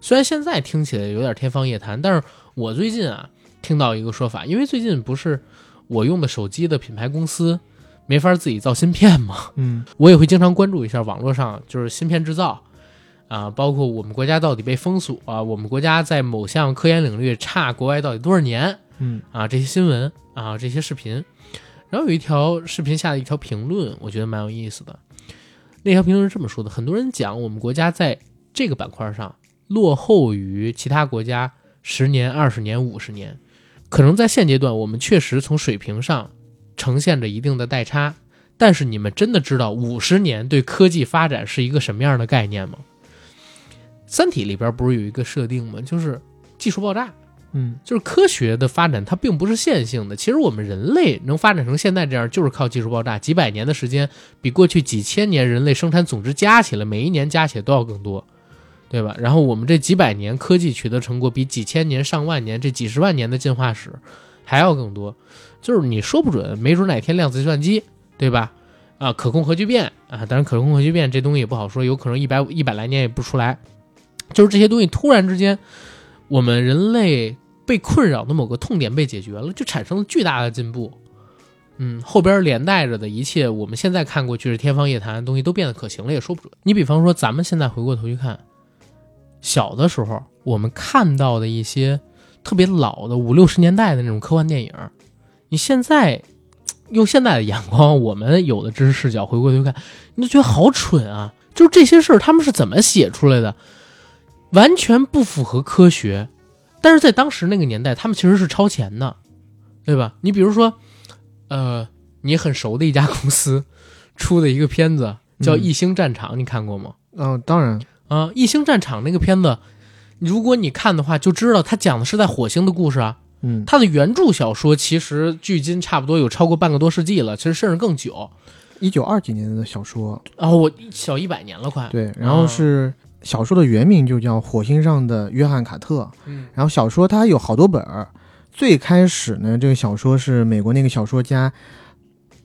虽然现在听起来有点天方夜谭，但是我最近啊听到一个说法，因为最近不是我用的手机的品牌公司没法自己造芯片嘛，嗯我也会经常关注一下网络上就是芯片制造啊，包括我们国家到底被封锁啊，我们国家在某项科研领域差国外到底多少年嗯啊，这些新闻啊，这些视频。然后有一条视频下的一条评论，我觉得蛮有意思的。那条评论是这么说的：很多人讲我们国家在这个板块上落后于其他国家十年、二十年、五十年，可能在现阶段我们确实从水平上呈现着一定的代差。但是你们真的知道五十年对科技发展是一个什么样的概念吗？《三体》里边不是有一个设定吗？就是技术爆炸。嗯就是科学的发展，它并不是线性的。其实我们人类能发展成现在这样，就是靠技术爆炸。几百年的时间，比过去几千年人类生产总值加起来，每一年加起来都要更多，对吧？然后我们这几百年科技取得成果，比几千年、上万年这几十万年的进化史还要更多。就是你说不准，没准哪天量子计算机，对吧？啊，可控核聚变啊，当然可控核聚变这东西也不好说，有可能一百一百来年也不出来。就是这些东西突然之间，我们人类被困扰的某个痛点被解决了，就产生了巨大的进步。嗯，后边连带着的一切，我们现在看过去是天方夜谭的东西，都变得可行了，也说不准。你比方说，咱们现在回过头去看，小的时候我们看到的一些特别老的五六十年代的那种科幻电影，你现在用现在的眼光，我们有的知识视角回过头去看，你就觉得好蠢啊！就是这些事儿，他们是怎么写出来的？完全不符合科学。但是在当时那个年代，他们其实是超前的，对吧？你比如说，呃，你很熟的一家公司出的一个片子叫《嗯异星战场》，你看过吗？哦，当然，啊，《异星战场》那个片子，如果你看的话，就知道它讲的是在火星的故事啊。嗯，它的原著小说其实距今差不多有超过半个多世纪了，其实甚至更久。一九二几年的小说，然后我小一百年了，快。对，然后是小说的原名就叫《火星上的约翰卡特》，嗯然后小说它有好多本儿。最开始呢，这个小说是美国那个小说家，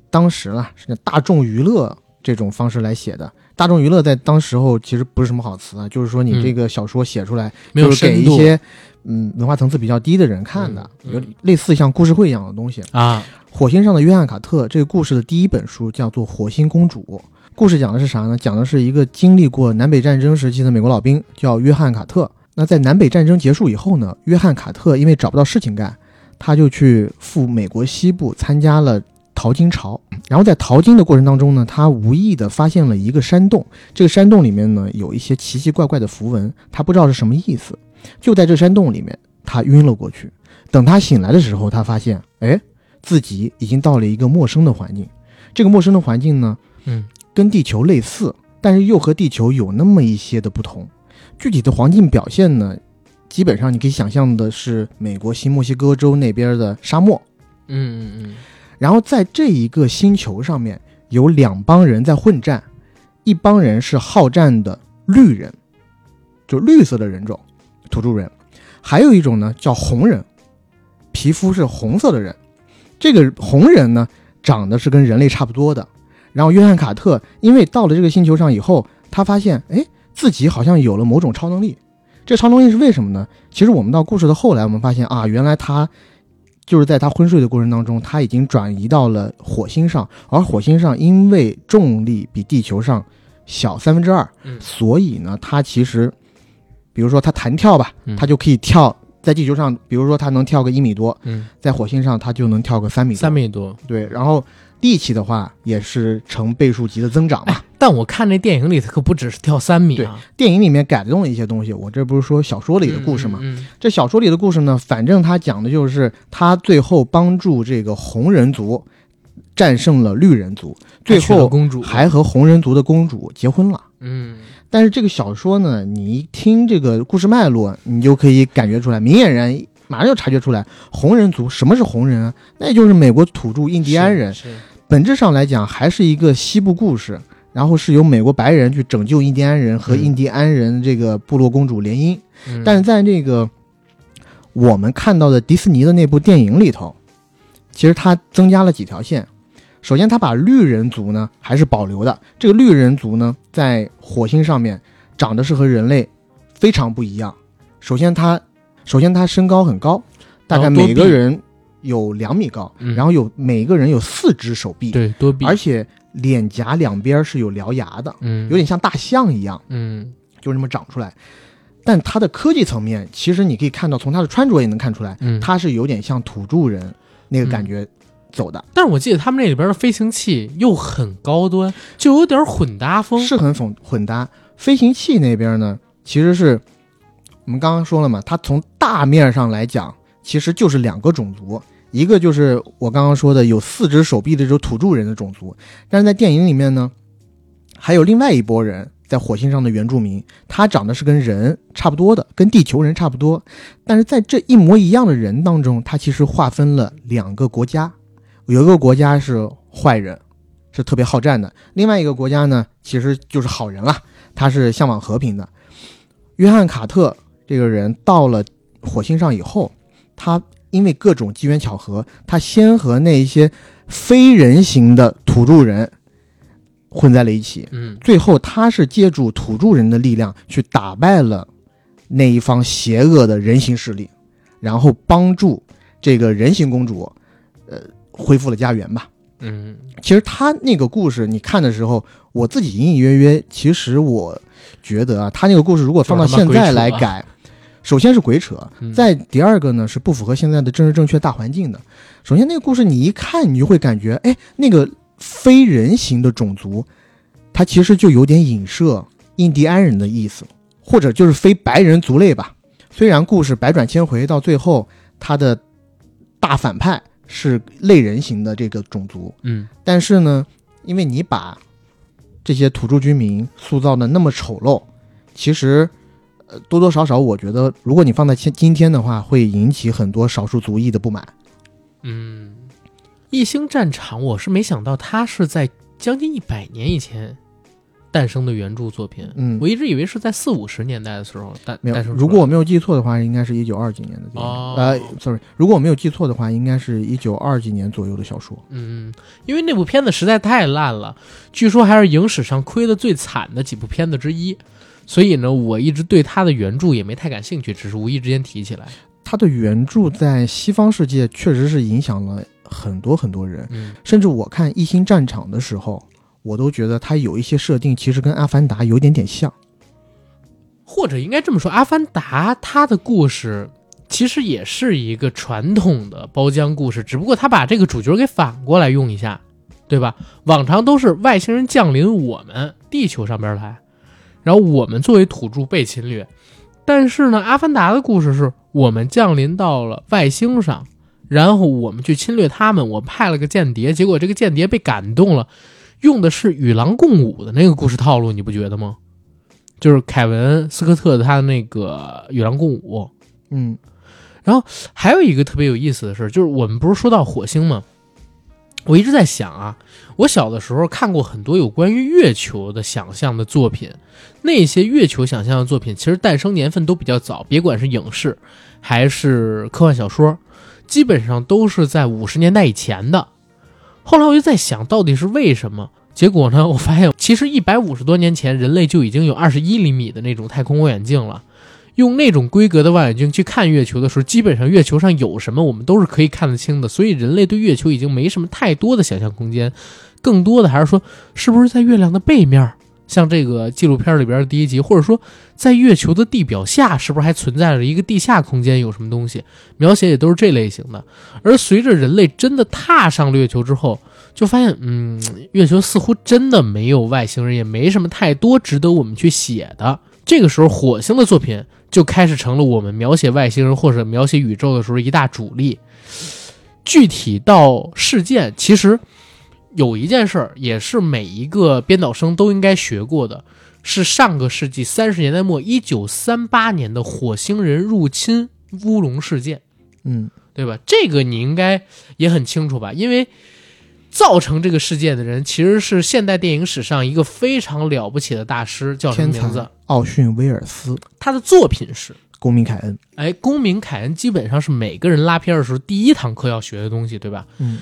当时啦是大众娱乐这种方式来写的。大众娱乐在当时候其实不是什么好词啊，就是说你嗯这个小说写出来，没有就是给一些嗯文化层次比较低的人看的，有类似像故事会一样的东西。啊，火星上的约翰卡特这个故事的第一本书叫做《火星公主》。故事讲的是啥呢？讲的是一个经历过南北战争时期的美国老兵，叫约翰卡特。那在南北战争结束以后呢，约翰卡特因为找不到事情干，他就去赴美国西部参加了淘金潮。然后在淘金的过程当中呢，他无意的发现了一个山洞，这个山洞里面呢有一些奇奇怪怪的符文，他不知道是什么意思。就在这山洞里面，他晕了过去。等他醒来的时候，他发现，哎，自己已经到了一个陌生的环境。这个陌生的环境呢，嗯，跟地球类似，但是又和地球有那么一些的不同。具体的环境表现呢，基本上你可以想象的是美国新墨西哥州那边的沙漠。嗯嗯然后在这一个星球上面有两帮人在混战，一帮人是好战的绿人，就绿色的人种，土著人，还有一种呢叫红人，皮肤是红色的人。这个红人呢，长得是跟人类差不多的。然后约翰卡特因为到了这个星球上以后，他发现，哎，自己好像有了某种超能力。这超能力是为什么呢？其实我们到故事的后来，我们发现啊，原来他就是在他昏睡的过程当中，他已经转移到了火星上，而火星上因为重力比地球上小三分之二，嗯所以呢，他其实，比如说他弹跳吧嗯，他就可以跳在地球上，比如说他能跳个一米多，嗯，在火星上他就能跳个三米多。三米多。对，然后力气的话也是成倍数级的增长嘛。哎，但我看那电影里，它可不只是跳三米啊，电影里面改动了一些东西，我这不是说小说里的故事吗？嗯？嗯这小说里的故事呢，反正他讲的就是他最后帮助这个红人族战胜了绿人族，最后公主还和红人族的公主结婚了。嗯但是这个小说呢，你一听这个故事脉络，你就可以感觉出来，明眼人马上就察觉出来，红人族什么是红人啊？那就是美国土著印第安人，是是本质上来讲还是一个西部故事，然后是由美国白人去拯救印第安人和嗯印第安人这个部落公主联姻。嗯但是在这个我们看到的迪士尼的那部电影里头，其实它增加了几条线。首先，它把绿人族呢还是保留的。这个绿人族呢，在火星上面长得是和人类非常不一样。首先他，首先他身高很高，大概每个人有两米高，嗯然后有每个人有四只手臂，对多臂，而且脸颊两边是有獠牙的，嗯有点像大象一样。嗯就这么长出来。但它的科技层面，其实你可以看到，从它的穿着也能看出来，嗯，它是有点像土著人那个感觉走的，但是我记得他们那里边的飞行器又很高端，就有点混搭风。是很混混搭。飞行器那边呢，其实是我们刚刚说了嘛，它从大面上来讲，其实就是两个种族，一个就是我刚刚说的有四只手臂的这种土著人的种族，但是在电影里面呢，还有另外一拨人在火星上的原住民，他长得是跟人差不多的，跟地球人差不多，但是在这一模一样的人当中，他其实划分了两个国家，有一个国家是坏人，是特别好战的；另外一个国家呢，其实就是好人了，他是向往和平的。约翰·卡特这个人到了火星上以后，他因为各种机缘巧合，他先和那一些非人形的土著人混在了一起，嗯。最后他是借助土著人的力量去打败了那一方邪恶的人形势力，然后帮助这个人形公主，呃，恢复了家园吧。嗯。其实他那个故事，你看的时候，我自己隐隐约约，其实我觉得啊，他那个故事如果放到现在来改，首先是鬼扯，嗯再第二个呢是不符合现在的政治正确大环境的。首先那个故事你一看，你就会感觉，哎，那个非人形的种族，它其实就有点影射印第安人的意思，或者就是非白人族类吧。虽然故事百转千回，到最后他的大反派是类人形的这个种族，嗯但是呢，因为你把这些土著居民塑造的那么丑陋，其实，呃，多多少少，我觉得，如果你放在今今天的话，会引起很多少数族裔的不满。嗯，异星战场，我是没想到它是在将近一百年以前诞生的原著作品。嗯我一直以为是在四五十年代的时候诞没有诞生，如果我没有记错的话，应该是一九二几年的电影。哦呃，sorry，如果我没有记错的话，应该是一九二几年左右的小说。嗯，因为那部片子实在太烂了，据说还是影史上亏的最惨的几部片子之一，所以呢，我一直对他的原著也没太感兴趣，只是无意之间提起来。他的原著在西方世界确实是影响了很多很多人，嗯甚至我看《异星战场》的时候，我都觉得他有一些设定其实跟《阿凡达》有点点像。或者应该这么说，《阿凡达》它的故事其实也是一个传统的包浆故事，只不过他把这个主角给反过来用一下，对吧？往常都是外星人降临我们地球上边来，然后我们作为土著被侵略。但是呢，《阿凡达》的故事是我们降临到了外星上，然后我们去侵略他们，我派了个间谍，结果这个间谍被感动了，用的是与狼共舞的那个故事套路，你不觉得吗？就是凯文斯科特的他的那个与狼共舞。嗯然后还有一个特别有意思的事，就是我们不是说到火星吗？我一直在想啊，我小的时候看过很多有关于月球的想象的作品，那些月球想象的作品其实诞生年份都比较早，别管是影视还是科幻小说，基本上都是在五十年代以前的。后来我就在想，到底是为什么？结果呢，我发现 其实一百五十多年前，人类就已经有二十一厘米的那种太空望远镜了。用那种规格的望远镜去看月球的时候，基本上月球上有什么，我们都是可以看得清的。所以人类对月球已经没什么太多的想象空间，更多的还是说，是不是在月亮的背面，像这个纪录片里边的第一集，或者说在月球的地表下，是不是还存在着一个地下空间，有什么东西？描写也都是这类型的。而随着人类真的踏上了月球之后，就发现，嗯，月球似乎真的没有外星人，也没什么太多值得我们去写的。这个时候，火星的作品。就开始成了我们描写外星人或者描写宇宙的时候一大主力。具体到事件，其实有一件事儿也是每一个编导生都应该学过的，是上个世纪三十年代末，一九三八年的火星人入侵乌龙事件。嗯，对吧？这个你应该也很清楚吧？因为。造成这个世界的人其实是现代电影史上一个非常了不起的大师，叫什么名字？奥逊威尔斯。他的作品是《公民凯恩》。哎，《公民凯恩》基本上是每个人拉片的时候第一堂课要学的东西，对吧？嗯。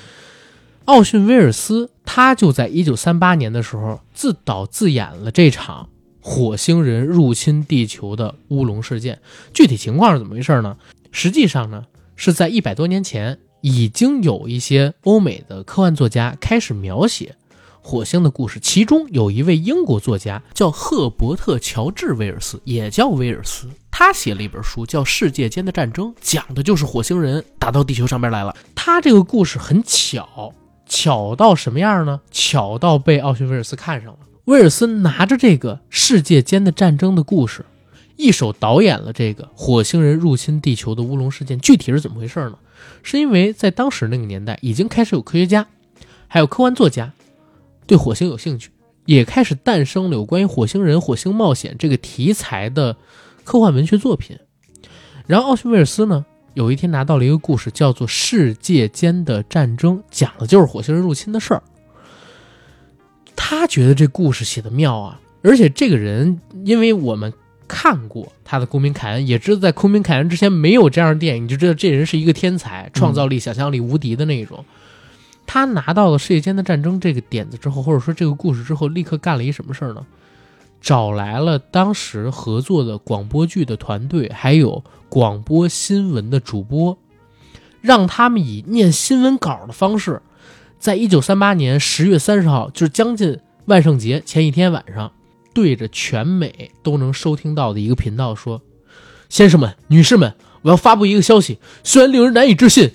奥逊威尔斯他就在一九三八年的时候自导自演了这场火星人入侵地球的乌龙事件。具体情况是怎么回事呢？实际上呢，是在一百多年前。已经有一些欧美的科幻作家开始描写火星的故事，其中有一位英国作家叫赫伯特·乔治·威尔斯，也叫威尔斯。他写了一本书叫《世界间的战争》，讲的就是火星人打到地球上边来了。他这个故事很巧，巧到什么样呢？巧到被奥逊·威尔斯看上了。威尔斯拿着这个世界间的战争的故事，一手导演了这个火星人入侵地球的乌龙事件。具体是怎么回事呢？是因为在当时那个年代，已经开始有科学家，还有科幻作家对火星有兴趣，也开始诞生了有关于火星人、火星冒险这个题材的科幻文学作品。然后奥逊威尔斯呢，有一天拿到了一个故事，叫做《世界间的战争》，讲的就是火星人入侵的事儿。他觉得这故事写的妙啊，而且这个人，因为我们。看过他的《公民凯恩》，也知道在《公民凯恩》之前没有这样的电影，你就知道这人是一个天才，创造力、想象力无敌的那一种。他拿到了《世界间的战争》这个点子之后，或者说这个故事之后，立刻干了一什么事儿呢？找来了当时合作的广播剧的团队，还有广播新闻的主播，让他们以念新闻稿的方式，在一九三八年十月三十号，就是将近万圣节前一天晚上。对着全美都能收听到的一个频道说：“先生们、女士们，我要发布一个消息，虽然令人难以置信，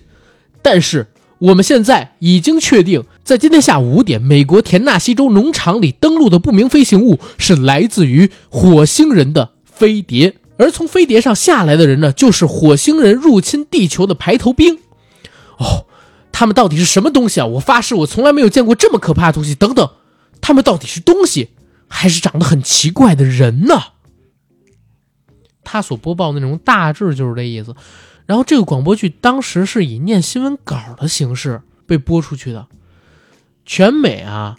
但是我们现在已经确定，在今天下午五点，美国田纳西州农场里登陆的不明飞行物是来自于火星人的飞碟，而从飞碟上下来的人呢，就是火星人入侵地球的排头兵。哦，他们到底是什么东西啊？我发誓，我从来没有见过这么可怕的东西。等等，他们到底是东西？”还是长得很奇怪的人呢？他所播报内容大致就是这意思。然后这个广播剧当时是以念新闻稿的形式被播出去的。全美啊，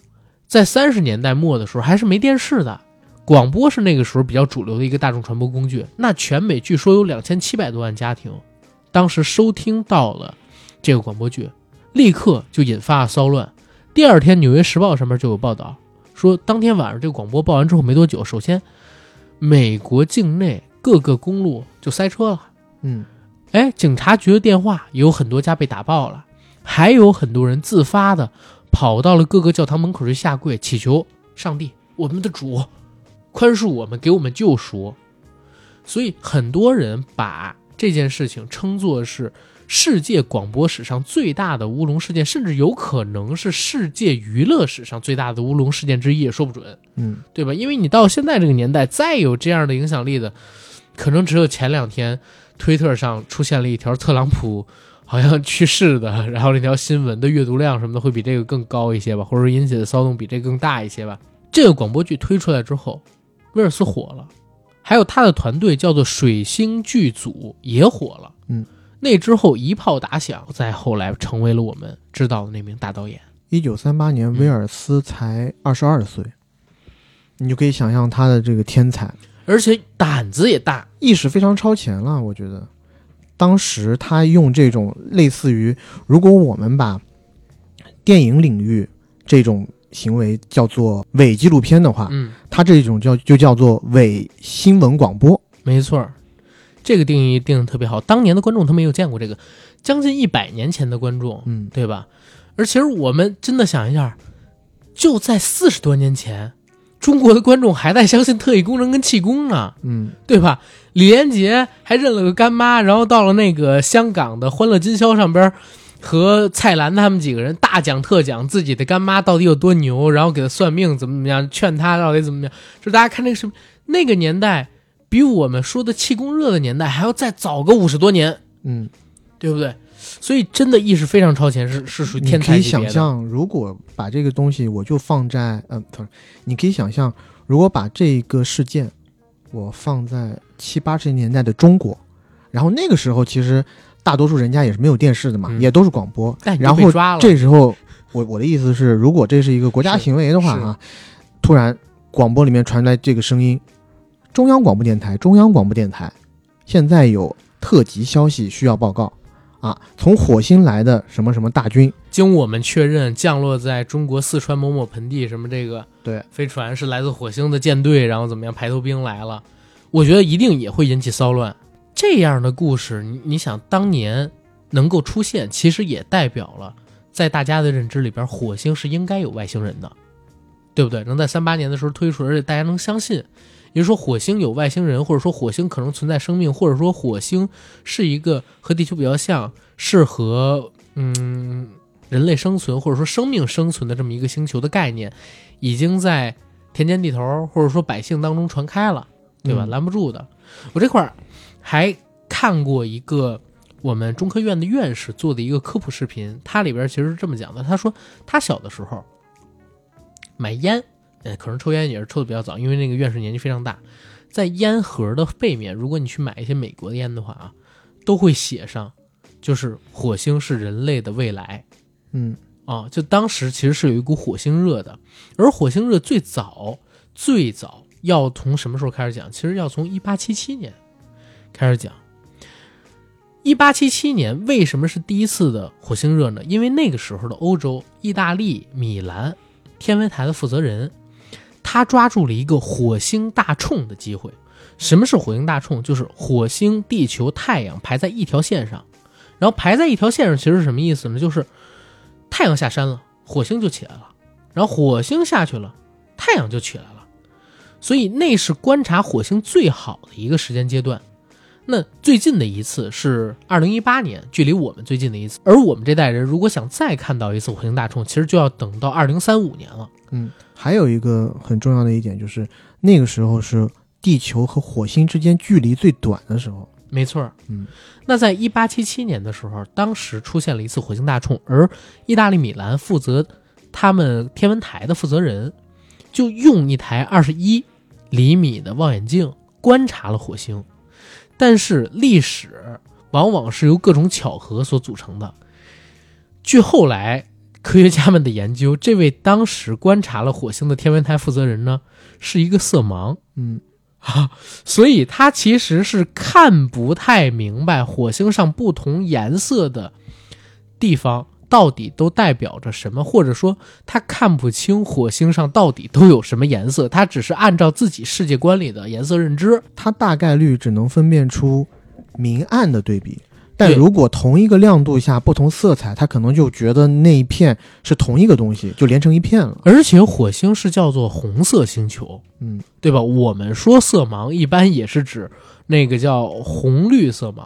在三十年代末的时候还是没电视的，广播是那个时候比较主流的一个大众传播工具。那全美据说有两千七百多万家庭，当时收听到了这个广播剧，立刻就引发了骚乱。第二天，《纽约时报》上面就有报道。说当天晚上这个广播报完之后没多久，首先，美国境内各个公路就塞车了。嗯，哎，警察局的电话有很多家被打爆了，还有很多人自发的跑到了各个教堂门口去下跪祈求上帝，我们的主宽恕我们，给我们救赎。所以很多人把这件事情称作是。世界广播史上最大的乌龙事件，甚至有可能是世界娱乐史上最大的乌龙事件之一，也说不准，嗯，对吧？因为你到现在这个年代，再有这样的影响力的，可能只有前两天推特上出现了一条特朗普好像去世的，然后那条新闻的阅读量什么的会比这个更高一些吧，或者说引起的骚动比这更大一些吧。这个广播剧推出来之后，威尔斯火了，还有他的团队叫做水星剧组也火了，嗯。那之后一炮打响，再后来成为了我们知道的那名大导演。一九三八年，嗯威尔斯才二十二岁，你就可以想象他的这个天才，而且胆子也大。意识非常超前了。我觉得，当时他用这种类似于，如果我们把电影领域这种行为叫做伪纪录片的话，嗯，他这种叫就叫做伪新闻广播。没错儿，这个定义定的特别好。当年的观众他没有见过这个，将近一百年前的观众，嗯，对吧？而其实我们真的想一下，就在四十多年前，中国的观众还在相信特异功能跟气功呢，嗯，对吧？李连杰还认了个干妈，然后到了那个香港的《欢乐今宵》上边，和蔡澜他们几个人大讲特讲自己的干妈到底有多牛，然后给他算命怎么怎么样，劝他到底怎么样。就大家看那个什么，那个年代比我们说的气功热的年代还要再早个五十多年，嗯，对不对？所以真的意识非常超前，是是属于你可以天才级别的。想象，如果把这个东西我就放在，嗯、不是，你可以想象，如果把这个事件我放在七八十年代的中国，然后那个时候其实大多数人家也是没有电视的嘛，嗯也都是广播，但然后被抓了，这时候我我的意思是，如果这是一个国家行为的话啊，突然广播里面传来这个声音，中央广播电台，中央广播电台，现在有特急消息需要报告。啊，从火星来的什么什么大军，经我们确认，降落在中国四川某某盆地，什么这个对飞船是来自火星的舰队，然后怎么样排头兵来了，我觉得一定也会引起骚乱。这样的故事，你你想当年能够出现，其实也代表了在大家的认知里边，火星是应该有外星人的，对不对？能在三八年的时候推出，而且大家能相信，也就是说火星有外星人，或者说火星可能存在生命，或者说火星是一个和地球比较像，适合嗯人类生存或者说生命生存的这么一个星球的概念，已经在田间地头或者说百姓当中传开了，对吧？嗯拦不住的。我这块儿还看过一个我们中科院的院士做的一个科普视频，它里边其实是这么讲的，他说他小的时候买烟。呃，可能抽烟也是抽的比较早，因为那个院士年纪非常大，在烟盒的背面，如果你去买一些美国的烟的话啊，都会写上，就是火星是人类的未来嗯啊。就当时其实是有一股火星热的，而火星热最早最早要从什么时候开始讲？其实要从一八七七年开始讲。一八七七年为什么是第一次的火星热呢？因为那个时候的欧洲，意大利米兰天文台的负责人，他抓住了一个火星大冲的机会。什么是火星大冲？就是火星、地球、太阳排在一条线上，然后排在一条线上，其实是什么意思呢？就是太阳下山了，火星就起来了，然后火星下去了，太阳就起来了。所以那是观察火星最好的一个时间阶段。那最近的一次是二零一八年，距离我们最近的一次。而我们这代人如果想再看到一次火星大冲，其实就要等到二零三五年了。嗯，还有一个很重要的一点就是，那个时候是地球和火星之间距离最短的时候。没错，嗯，那在一八七七年的时候，当时出现了一次火星大冲，而意大利米兰负责他们天文台的负责人，就用一台二十一厘米的望远镜观察了火星。但是历史往往是由各种巧合所组成的。据后来科学家们的研究，这位当时观察了火星的天文台负责人呢，是一个色盲。嗯所以他其实是看不太明白火星上不同颜色的地方到底都代表着什么，或者说他看不清火星上到底都有什么颜色，他只是按照自己世界观里的颜色认知。他大概率只能分辨出明暗的对比。但如果同一个亮度下不同色彩，他可能就觉得那一片是同一个东西，就连成一片了。而且火星是叫做红色星球，嗯对吧？我们说色盲一般也是指那个叫红绿色盲，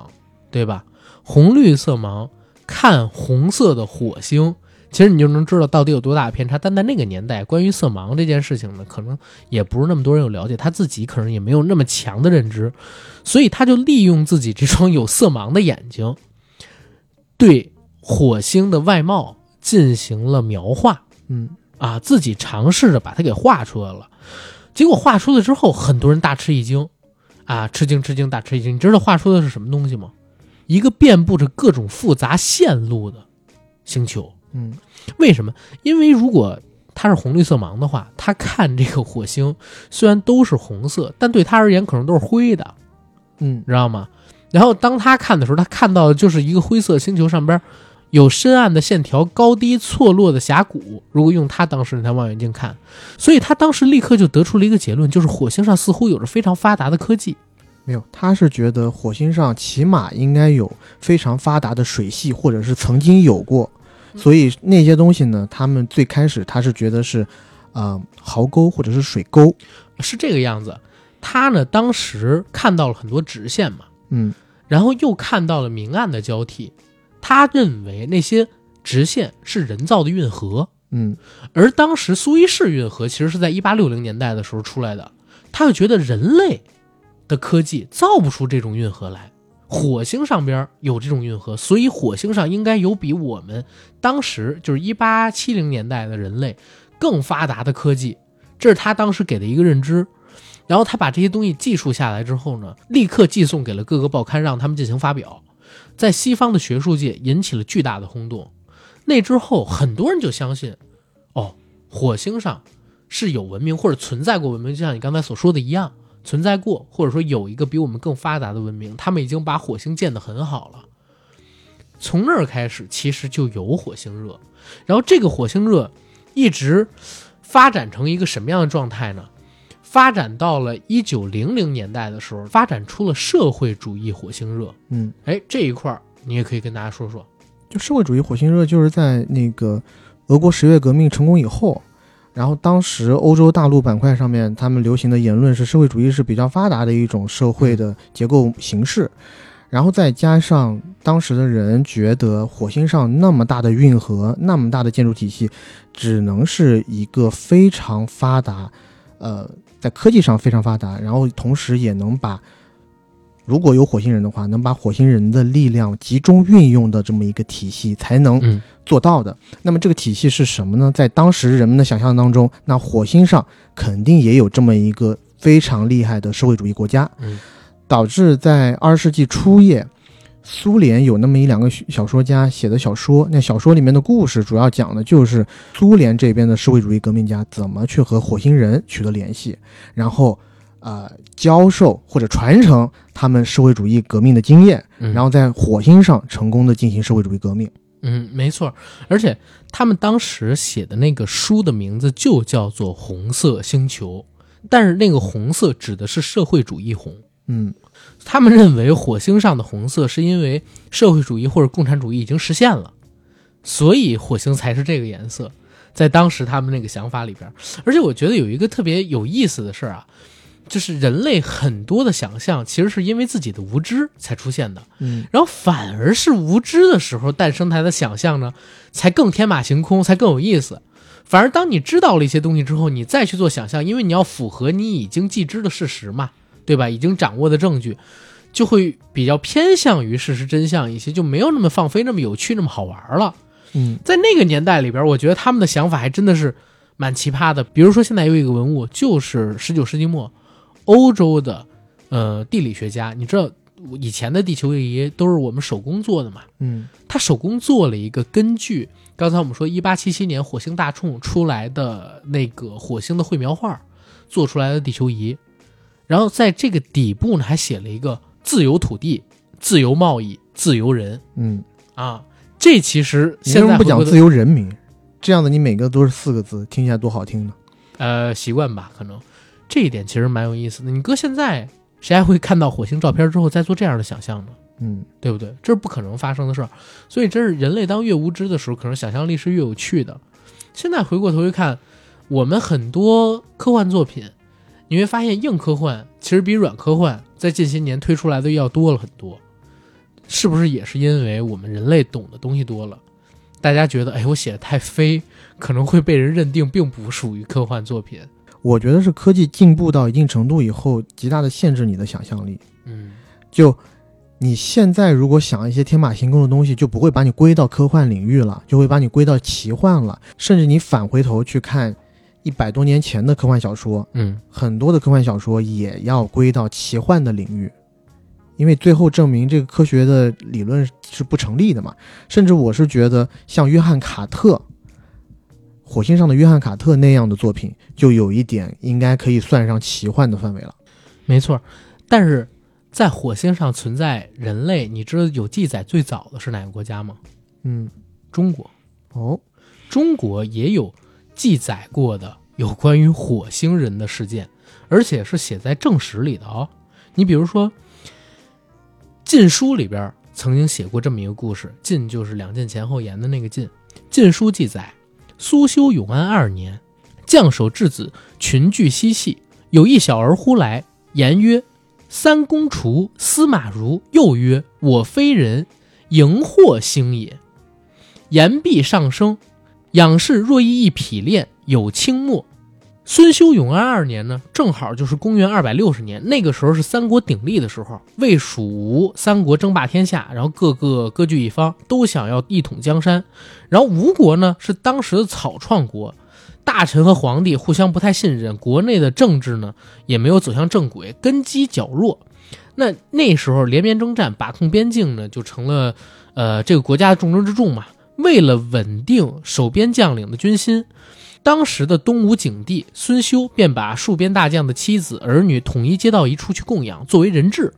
对吧？红绿色盲看红色的火星，其实你就能知道到底有多大的偏差。但在那个年代，关于色盲这件事情呢，可能也不是那么多人有了解，他自己可能也没有那么强的认知，所以他就利用自己这双有色盲的眼睛，对火星的外貌进行了描画。嗯啊，自己尝试着把它给画出来了。结果画出来之后，很多人大吃一惊，啊，吃惊吃惊，大吃一惊。你知道画出的是什么东西吗？一个遍布着各种复杂线路的星球。嗯为什么？因为如果他是红绿色盲的话，他看这个火星虽然都是红色，但对他而言可能都是灰的，嗯知道吗？然后当他看的时候，他看到的就是一个灰色星球上边有深暗的线条、高低错落的峡谷。如果用他当时那台望远镜看，所以他当时立刻就得出了一个结论，就是火星上似乎有着非常发达的科技。没有，他是觉得火星上起码应该有非常发达的水系，或者是曾经有过，所以那些东西呢，他们最开始他是觉得是，呃，壕沟或者是水沟，是这个样子。他呢，当时看到了很多直线嘛，嗯然后又看到了明暗的交替。他认为那些直线是人造的运河，嗯而当时苏伊士运河其实是在一八六零年代的时候出来的。他就觉得人类的科技造不出这种运河来，火星上边有这种运河，所以火星上应该有比我们当时就是一八七零年代的人类更发达的科技。这是他当时给的一个认知。然后他把这些东西记述下来之后呢，立刻寄送给了各个报刊，让他们进行发表，在西方的学术界引起了巨大的轰动。那之后，很多人就相信，哦，火星上是有文明或者存在过文明，就像你刚才所说的一样，存在过，或者说有一个比我们更发达的文明，他们已经把火星建得很好了。从那儿开始，其实就有火星热，然后这个火星热一直发展成一个什么样的状态呢？发展到了一九零零年代的时候，发展出了社会主义火星热。嗯，哎，这一块儿你也可以跟大家说说。就社会主义火星热就是在那个俄国十月革命成功以后，然后当时欧洲大陆板块上面他们流行的言论是社会主义是比较发达的一种社会的结构形式，然后再加上当时的人觉得火星上那么大的运河、那么大的建筑体系，只能是一个非常发达，呃，在科技上非常发达，然后同时也能把。如果有火星人的话，能把火星人的力量集中运用的这么一个体系，才能嗯做到的。那么这个体系是什么呢？在当时人们的想象当中，那火星上肯定也有这么一个非常厉害的社会主义国家，嗯导致在二十世纪初叶，苏联有那么一两个小说家写的小说，那小说里面的故事主要讲的就是苏联这边的社会主义革命家怎么去和火星人取得联系，然后呃教授或者传承他们社会主义革命的经验，嗯然后在火星上成功的进行社会主义革命。嗯，没错，而且他们当时写的那个书的名字就叫做《红色星球》，但是那个红色指的是社会主义红。嗯他们认为火星上的红色是因为社会主义或者共产主义已经实现了，所以火星才是这个颜色。在当时他们那个想法里边，而且我觉得有一个特别有意思的事儿啊，就是人类很多的想象其实是因为自己的无知才出现的。嗯然后反而是无知的时候诞生它的想象呢，才更天马行空，才更有意思。反而当你知道了一些东西之后，你再去做想象，因为你要符合你已经既知的事实嘛，对吧？已经掌握的证据，就会比较偏向于事实真相一些，就没有那么放飞、那么有趣、那么好玩了。嗯在那个年代里边，我觉得他们的想法还真的是蛮奇葩的。比如说，现在有一个文物，就是十九世纪末欧洲的呃地理学家，你知道以前的地球仪都是我们手工做的嘛？嗯他手工做了一个根据刚才我们说一八七七年火星大冲出来的那个火星的绘描画做出来的地球仪，然后在这个底部呢还写了一个自由土地、自由贸易、自由人嗯，啊。这其实现在不讲自由人民？这样的你每个都是四个字，听起来多好听呢。呃习惯吧，可能这一点其实蛮有意思的。你搁现在谁还会看到火星照片之后再做这样的想象呢？嗯对不对？这是不可能发生的事儿。所以，这是人类当越无知的时候，可能想象力是越有趣的。现在回过头去看，我们很多科幻作品，你会发现硬科幻其实比软科幻在近些年推出来的要多了很多。是不是也是因为我们人类懂的东西多了？大家觉得，哎，我写的太飞，可能会被人认定并不属于科幻作品。我觉得是科技进步到一定程度以后，极大的限制你的想象力。嗯就你现在如果想一些天马行空的东西，就不会把你归到科幻领域了，就会把你归到奇幻了。甚至你返回头去看一百多年前的科幻小说，嗯很多的科幻小说也要归到奇幻的领域，因为最后证明这个科学的理论是不成立的嘛。甚至我是觉得像约翰卡特，火星上的约翰卡特那样的作品，就有一点应该可以算上奇幻的范围了。没错，但是在火星上存在人类，你知道有记载最早的是哪个国家吗？嗯，中国。哦，中国也有记载过的有关于火星人的事件，而且是写在正史里的哦。你比如说，《晋书》里边曾经写过这么一个故事，晋就是两晋前后言的那个晋。《晋书》记载，苏修永安二年，将守质子群聚嬉戏，有一小儿忽来，言曰：“三公厨司马如。”又曰：“我非人，荧惑星也。”言必上升，仰视若一一匹练，有清末。孙修永安二年呢，正好就是公元二百六十年，那个时候是三国鼎立的时候，魏、蜀、吴三国争霸天下，然后各个割据一方，都想要一统江山。然后吴国呢是当时的草创国，大臣和皇帝互相不太信任，国内的政治呢也没有走向正轨，根基较弱。那那时候连绵征战，把控边境呢，就成了呃这个国家的重中之重嘛。为了稳定守边将领的军心，当时的东吴景帝孙修便把戍边大将的妻子儿女统一接到一处去供养，作为人质，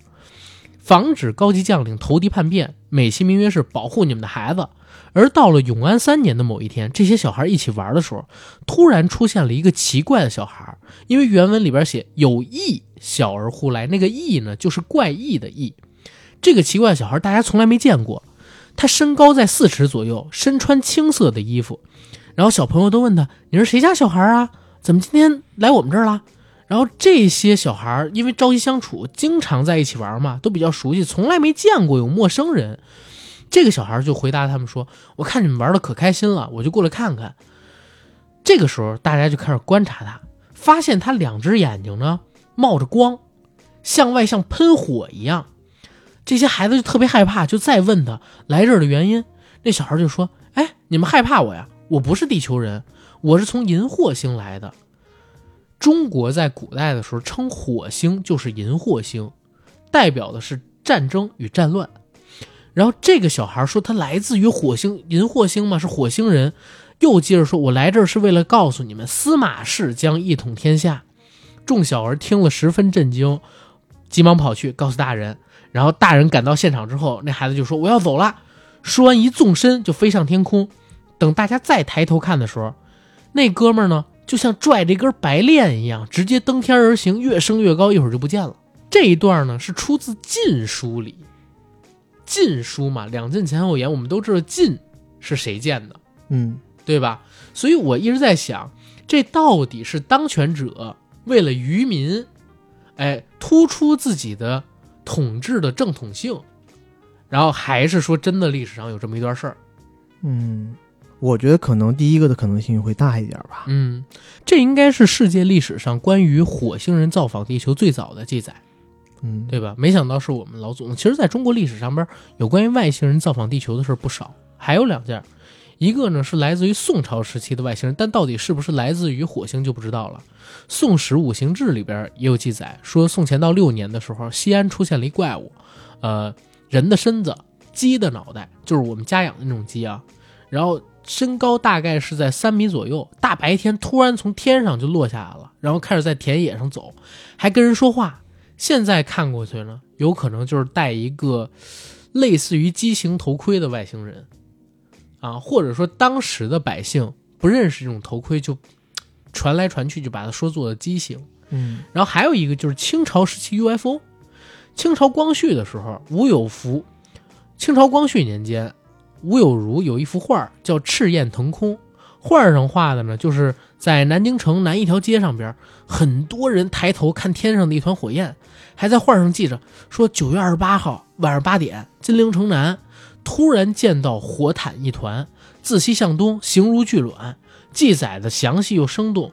防止高级将领投敌叛变，美其名曰是保护你们的孩子。而到了永安三年的某一天，这些小孩一起玩的时候，突然出现了一个奇怪的小孩，因为原文里边写有异小儿忽来，那个异呢就是怪异的异。这个奇怪小孩大家从来没见过。他身高在四尺左右，身穿青色的衣服，然后小朋友都问他：“你是谁家小孩啊？怎么今天来我们这儿了？”然后这些小孩因为朝夕相处，经常在一起玩嘛，都比较熟悉，从来没见过有陌生人。这个小孩就回答他们说：“我看你们玩的可开心了，我就过来看看。”这个时候，大家就开始观察他，发现他两只眼睛呢冒着光，向外像喷火一样。这些孩子就特别害怕，就再问他来这儿的原因。那小孩就说：“哎，你们害怕我呀？我不是地球人，我是从银惑星来的。中国在古代的时候称火星就是银惑星，代表的是战争与战乱。然后这个小孩说他来自于火星银惑星嘛，是火星人。又接着说，我来这儿是为了告诉你们，司马氏将一统天下。众小儿听了十分震惊，急忙跑去告诉大人。然后大人赶到现场之后，那孩子就说：“我要走了。”说完一纵身就飞上天空。等大家再抬头看的时候，那哥们儿呢，就像拽着一根白链一样，直接登天而行，越升越高，一会儿就不见了。这一段呢是出自《晋书》里，《晋书》嘛，两晋前后言，我们都知道晋是谁建的，嗯，对吧？所以我一直在想，这到底是当权者为了愚民，哎，突出自己的。统治的正统性，然后还是说真的历史上有这么一段事儿，嗯，我觉得可能第一个的可能性会大一点吧。嗯，这应该是世界历史上关于火星人造访地球最早的记载，嗯，对吧？没想到是我们老祖宗。其实，在中国历史上边有关于外星人造访地球的事不少，还有两件，一个呢是来自于宋朝时期的外星人，但到底是不是来自于火星就不知道了。《宋史五行志》里边也有记载，说宋乾道六年的时候，西安出现了一怪物，呃，人的身子，鸡的脑袋，就是我们家养的那种鸡啊，然后身高大概是在三米左右，大白天突然从天上就落下来了，然后开始在田野上走，还跟人说话。现在看过去呢，有可能就是戴一个类似于畸形头盔的外星人，啊，或者说当时的百姓不认识这种头盔就。传来传去就把它说做了畸形，嗯，然后还有一个就是清朝时期 UFO，清朝光绪的时候，吴有福，清朝光绪年间，吴有如有一幅画叫《赤焰腾空》，画上画的呢就是在南京城南一条街上边，很多人抬头看天上的一团火焰，还在画上记着说九月二十八号晚上八点，金陵城南突然见到火毯一团，自西向东，形如巨卵。记载的详细又生动，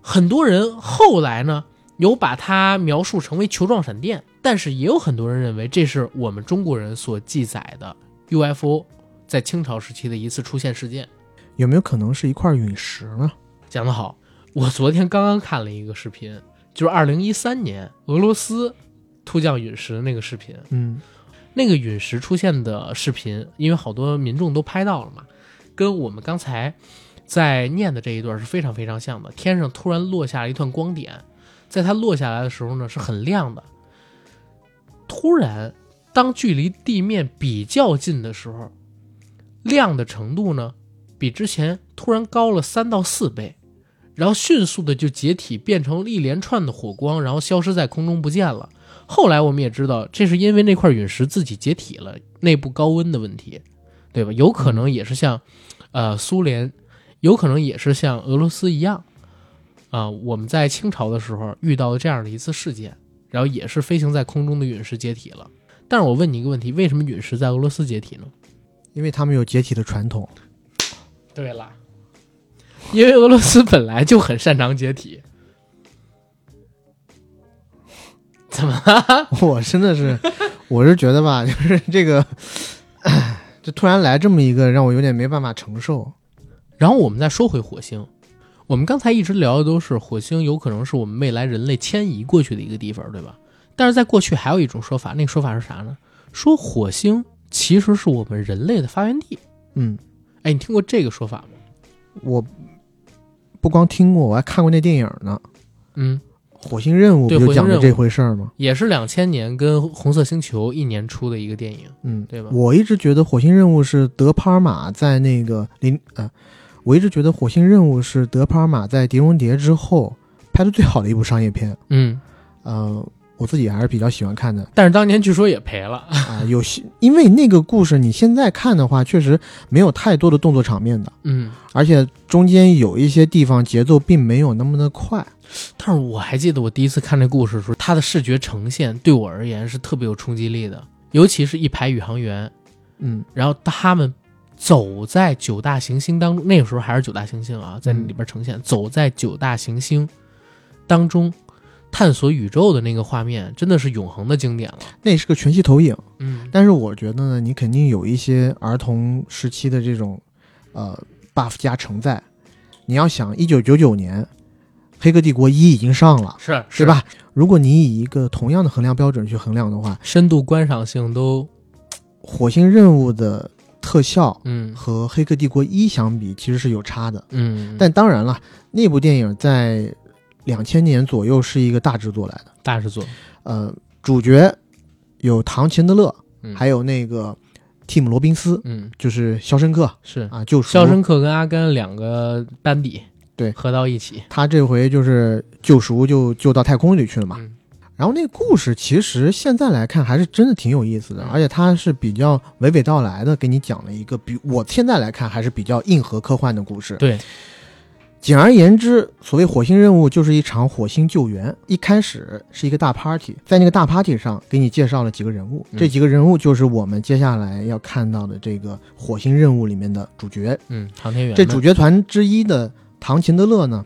很多人后来呢有把它描述成为球状闪电，但是也有很多人认为这是我们中国人所记载的 UFO 在清朝时期的一次出现事件。有没有可能是一块陨石呢？讲得好，我昨天刚刚看了一个视频，就是二零一三年俄罗斯突降陨石的那个视频，嗯那个陨石出现的视频，因为好多民众都拍到了嘛，跟我们刚才在念的这一段是非常非常像的。天上突然落下了一段光点，在它落下来的时候呢，是很亮的。突然，当距离地面比较近的时候，亮的程度呢，比之前突然高了三到四倍，然后迅速的就解体，变成一连串的火光，然后消失在空中不见了。后来我们也知道，这是因为那块陨石自己解体了，内部高温的问题，对吧？有可能也是像，呃，苏联，有可能也是像俄罗斯一样，啊、我们在清朝的时候遇到了这样的一次事件，然后也是飞行在空中的陨石解体了。但是我问你一个问题，为什么陨石在俄罗斯解体呢？因为他们有解体的传统。对了，因为俄罗斯本来就很擅长解体。怎么了？我真的是，我是觉得吧，就是这个，就突然来这么一个，让我有点没办法承受。然后我们再说回火星，我们刚才一直聊的都是火星有可能是我们未来人类迁移过去的一个地方，对吧？但是在过去还有一种说法，那个说法是啥呢？说火星其实是我们人类的发源地。嗯，哎，你听过这个说法吗？我不光听过，我还看过那电影呢，嗯，《火星任务》不就讲的这回事儿吗？也是两千年跟《红色星球》一年出的一个电影。嗯，对吧我一直觉得《火星任务》是德帕尔玛在那个林呃，我一直觉得《火星任务》是德帕尔玛在《碟中谍》之后拍的最好的一部商业片。嗯，呃，我自己还是比较喜欢看的但是当年据说也赔了。啊、有些因为那个故事你现在看的话，确实没有太多的动作场面的，嗯，而且中间有一些地方节奏并没有那么的快。但是我还记得我第一次看这故事的时候，它的视觉呈现对我而言是特别有冲击力的，尤其是一排宇航员，嗯然后他们走在九大行星当中，那个时候还是九大行星啊，在那里边呈现，走在九大行星当中探索宇宙的那个画面，真的是永恒的经典了。那是个全息投影，嗯但是我觉得呢，你肯定有一些儿童时期的这种呃 buff 加成在。你要想，一九九九年，《黑客帝国一》已经上了，是是？吧？如果你以一个同样的衡量标准去衡量的话，深度观赏性都火星任务的特效嗯和《黑客帝国一》相比，其实是有差的。嗯，但当然了，那部电影在两千年左右是一个大制作来的。大制作，呃，主角有唐·钱德勒，嗯还有那个蒂姆·罗宾斯，嗯就是《肖申克》是啊，救赎。肖申克跟阿甘两个班底对合到一起，他这回就是救赎，就就到太空里去了嘛。嗯然后那个故事其实现在来看还是真的挺有意思的，嗯而且他是比较娓娓道来的给你讲了一个比我现在来看还是比较硬核科幻的故事。对，简而言之，所谓火星任务就是一场火星救援。一开始是一个大 party，在那个大 party 上给你介绍了几个人物，嗯这几个人物就是我们接下来要看到的这个火星任务里面的主角。嗯，航天员这主角团之一的唐·秦德勒呢，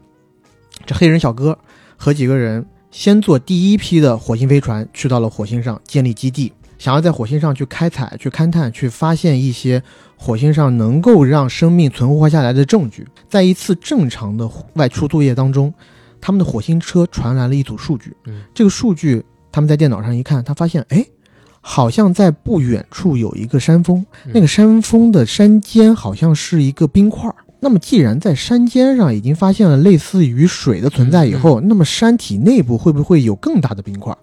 这黑人小哥和几个人先坐第一批的火星飞船去到了火星上建立基地，想要在火星上去开采、去勘探、去发现一些火星上能够让生命存活下来的证据。在一次正常的外出作业当中，他们的火星车传来了一组数据。嗯这个数据他们在电脑上一看，他发现，哎，好像在不远处有一个山峰，嗯那个山峰的山尖好像是一个冰块儿。那么，既然在山尖上已经发现了类似于水的存在以后，那么山体内部会不会有更大的冰块儿？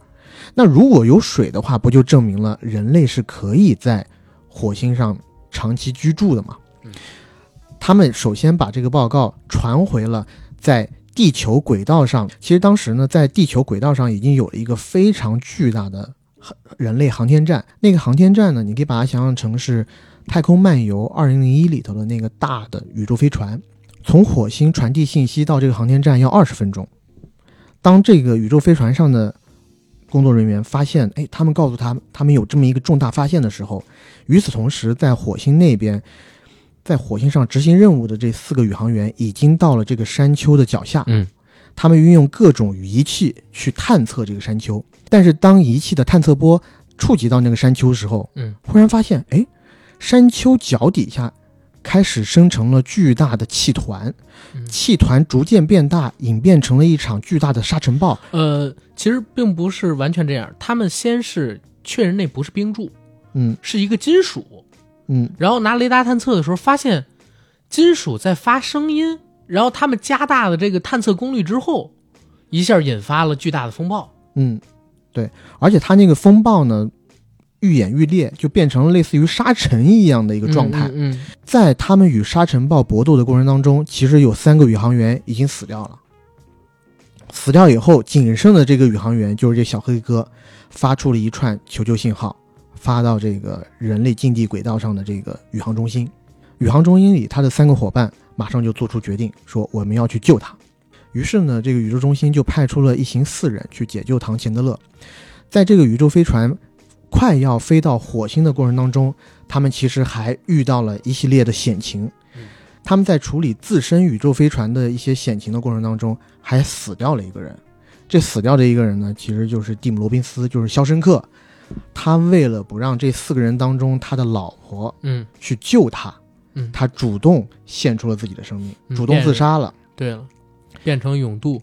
那如果有水的话，不就证明了人类是可以在火星上长期居住的吗嗯？他们首先把这个报告传回了在地球轨道上。其实当时呢，在地球轨道上已经有了一个非常巨大的人类航天站。那个航天站呢，你可以把它想象成是《太空漫游2001》里头的那个大的宇宙飞船。从火星传递信息到这个航天站要二十分钟。当这个宇宙飞船上的工作人员发现，哎，他们告诉他他们有这么一个重大发现的时候，与此同时，在火星那边，在火星上执行任务的这四个宇航员已经到了这个山丘的脚下。嗯。他们运用各种仪器去探测这个山丘，但是当仪器的探测波触及到那个山丘的时候，嗯。忽然发现，哎，山丘脚底下开始生成了巨大的气团，嗯。气团逐渐变大，演变成了一场巨大的沙尘暴。呃，其实并不是完全这样，他们先是确认那不是冰柱，嗯。是一个金属，嗯。然后拿雷达探测的时候发现金属在发声音，然后他们加大了这个探测功率之后，一下引发了巨大的风暴。嗯，对，而且它那个风暴呢，愈演愈烈，就变成了类似于沙尘一样的一个状态。嗯嗯在他们与沙尘暴搏斗的过程当中，其实有三个宇航员已经死掉了。死掉以后，仅剩的这个宇航员就是这小黑哥，发出了一串求救信号，发到这个人类近地轨道上的这个宇航中心。宇航中心里，他的三个伙伴马上就做出决定，说我们要去救他。于是呢，这个宇宙中心就派出了一行四人去解救唐钱德勒。在这个宇宙飞船快要飞到火星的过程当中，他们其实还遇到了一系列的险情嗯。他们在处理自身宇宙飞船的一些险情的过程当中，还死掉了一个人。这死掉的一个人呢，其实就是蒂姆·罗宾斯，就是《肖申克》。他为了不让这四个人当中他的老婆嗯去救他，嗯，他主动献出了自己的生命，嗯主动自杀了。对了，变成永渡。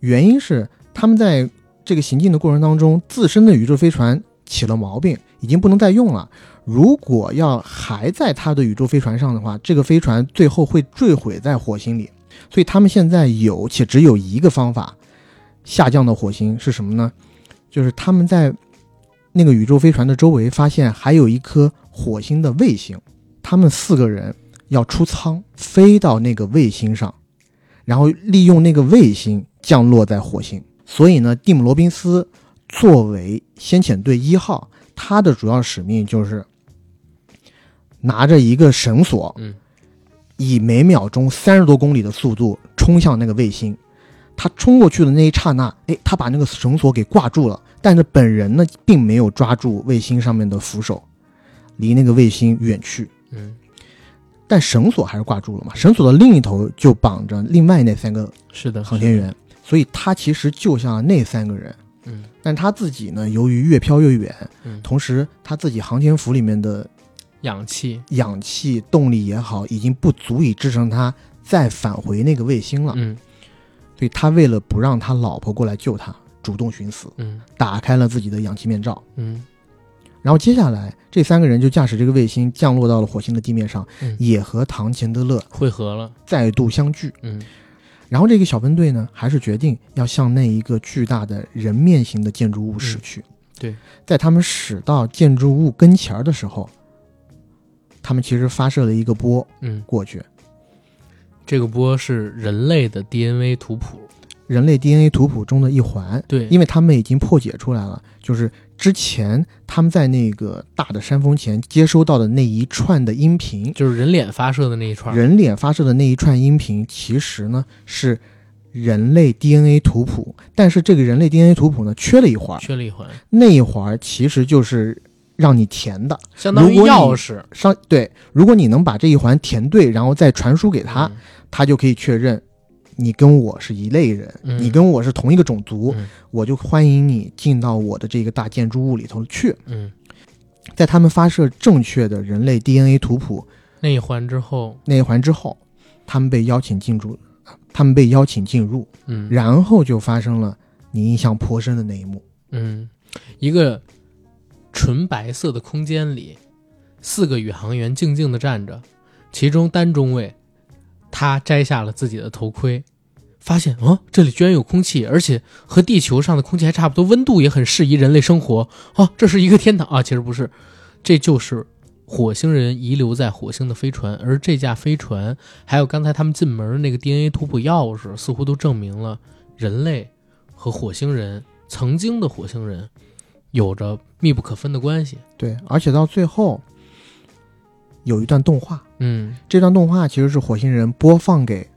原因是他们在这个行进的过程当中，自身的宇宙飞船起了毛病，已经不能再用了。如果要还在他的宇宙飞船上的话，这个飞船最后会坠毁在火星里。所以他们现在有且只有一个方法下降到火星是什么呢？就是他们在那个宇宙飞船的周围发现还有一颗火星的卫星，他们四个人要出舱飞到那个卫星上，然后利用那个卫星降落在火星。所以呢，蒂姆·罗宾斯作为先遣队一号，他的主要使命就是拿着一个绳索，嗯以每秒钟三十多公里的速度冲向那个卫星。他冲过去的那一刹那，哎，他把那个绳索给挂住了，但是本人呢，并没有抓住卫星上面的扶手，离那个卫星远去。嗯，但绳索还是挂住了嘛，绳索的另一头就绑着另外那三个是的，航天员，所以他其实救下了那三个人。嗯但他自己呢，由于越飘越远，嗯，同时他自己航天服里面的氧气。氧气动力也好，已经不足以支撑他再返回那个卫星了。嗯所以他为了不让他老婆过来救他，主动寻死，嗯打开了自己的氧气面罩。嗯然后接下来，这三个人就驾驶这个卫星降落到了火星的地面上，嗯，也和唐钱德勒汇合了。再度相聚。嗯然后这个小分队呢，还是决定要向那一个巨大的人面形的建筑物驶去。对，在他们驶到建筑物跟前儿的时候，他们其实发射了一个波嗯，过去，这个波是人类的 DNA 图谱。人类 DNA 图谱中的一环，对，因为他们已经破解出来了，就是之前他们在那个大的山峰前接收到的那一串的音频，就是人脸发射的那一串。人脸发射的那一串音频，其实呢是人类 DNA 图谱，但是这个人类 DNA 图谱呢缺了一环，缺了一环，那一环其实就是让你填的。相当于钥匙。上对，如果你能把这一环填对，然后再传输给他，嗯他就可以确认你跟我是一类人，嗯你跟我是同一个种族，嗯我就欢迎你进到我的这个大建筑物里头去。嗯，在他们发射正确的人类 DNA 图谱那一环之后，那一环之后，他们被邀请进入，他们被邀请进入，嗯，然后就发生了你印象颇深的那一幕。嗯，一个纯白色的空间里，四个宇航员静静地站着，其中单中尉他摘下了自己的头盔，发现哦，这里居然有空气，而且和地球上的空气还差不多，温度也很适宜人类生活。哦，这是一个天堂啊！其实不是，这就是火星人遗留在火星的飞船，而这架飞船还有刚才他们进门那个 DNA 图谱钥匙，似乎都证明了人类和火星人曾经的火星人有着密不可分的关系。对，而且到最后有一段动画，嗯，这段动画其实是火星人播放给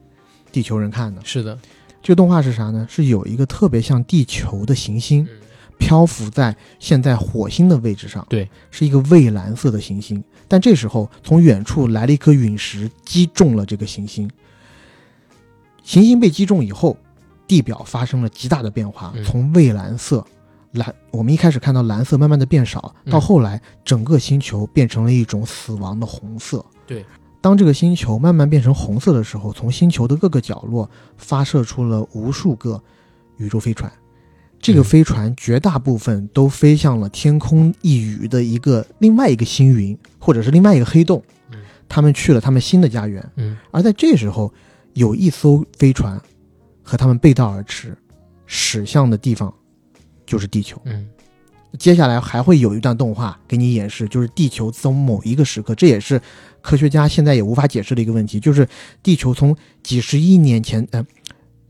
地球人看的。是的，这个动画是啥呢？是有一个特别像地球的行星嗯漂浮在现在火星的位置上，对，是一个蔚蓝色的行星。但这时候从远处来了一颗陨石，击中了这个行星。行星被击中以后，地表发生了极大的变化，嗯从蔚蓝色蓝，我们一开始看到蓝色慢慢的变少，嗯到后来整个星球变成了一种死亡的红色。对，当这个星球慢慢变成红色的时候，从星球的各个角落发射出了无数个宇宙飞船。这个嗯飞船绝大部分都飞向了天空一隅的一个另外一个星云，或者是另外一个黑洞嗯。他们去了他们新的家园。嗯而在这时候，有一艘飞船和他们背道而驰，驶向的地方就是地球。嗯接下来还会有一段动画给你演示，就是地球从某一个时刻，这也是科学家现在也无法解释的一个问题，就是地球从几十亿年前，呃，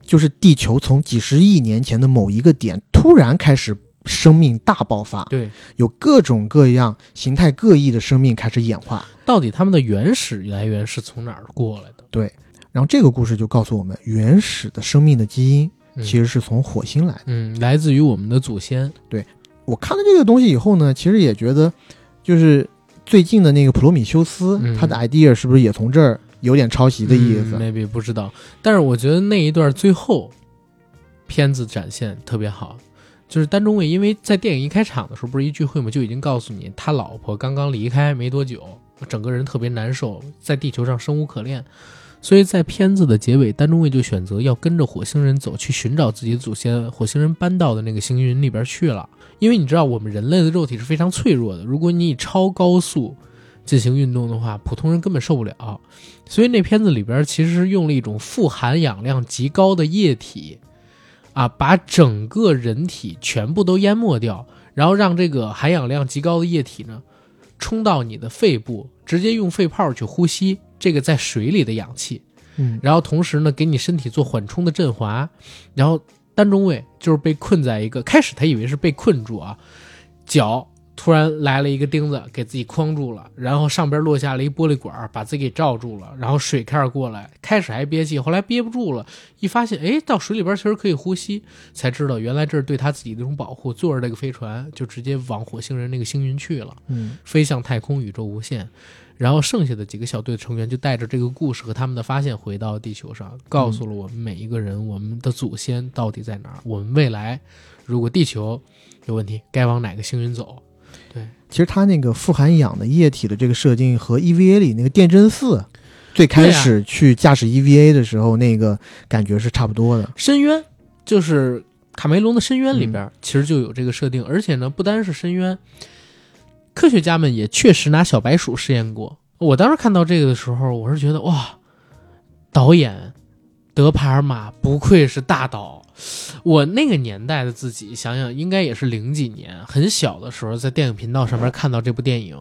就是地球从几十亿年前的某一个点突然开始生命大爆发，对，有各种各样形态各异的生命开始演化。到底他们的原始来源是从哪儿过来的？对然后这个故事就告诉我们，原始的生命的基因嗯其实是从火星来的。嗯，来自于我们的祖先。对我看了这个东西以后呢，其实也觉得，就是最近的那个《普罗米修斯》嗯他的 idea 是不是也从这儿有点抄袭的意思？嗯、，maybe 不知道。但是我觉得那一段最后片子展现特别好，就是丹中卫，因为在电影一开场的时候不是一聚会嘛，就已经告诉你他老婆刚刚离开没多久，整个人特别难受，在地球上生无可恋。所以在片子的结尾，丹中卫就选择要跟着火星人走，去寻找自己的祖先。火星人搬到的那个星云里边去了，因为你知道我们人类的肉体是非常脆弱的，如果你以超高速进行运动的话，普通人根本受不了。所以那片子里边其实是用了一种富含氧量极高的液体，啊，把整个人体全部都淹没掉，然后让这个含氧量极高的液体呢，冲到你的肺部，直接用肺泡去呼吸这个在水里的氧气，嗯，然后同时呢给你身体做缓冲的振华，然后单中尉就是被困在一个，开始他以为是被困住啊，脚突然来了一个钉子给自己框住了，然后上边落下了一玻璃管把自己给罩住了，然后水开始过来，开始还憋气，后来憋不住了，一发现哎到水里边其实可以呼吸，才知道原来这是对他自己的一种保护，坐着这个飞船就直接往火星人那个星云去了。嗯，飞向太空，宇宙无限。然后剩下的几个小队成员就带着这个故事和他们的发现回到地球上，告诉了我们每一个人，我们的祖先到底在哪儿。我们未来如果地球有问题，该往哪个星云走？对其实它那个富含氧的液体的这个设定和 EVA 里那个电真四最开始去驾驶 EVA 的时候那个感觉是差不多的。深渊就是卡梅隆的深渊里边、其实就有这个设定，而且呢，不单是深渊，科学家们也确实拿小白鼠试验过。我当时看到这个的时候，我是觉得哇，导演德帕尔玛不愧是大导。我那个年代的自己想想，应该也是零几年，很小的时候，在电影频道上面看到这部电影。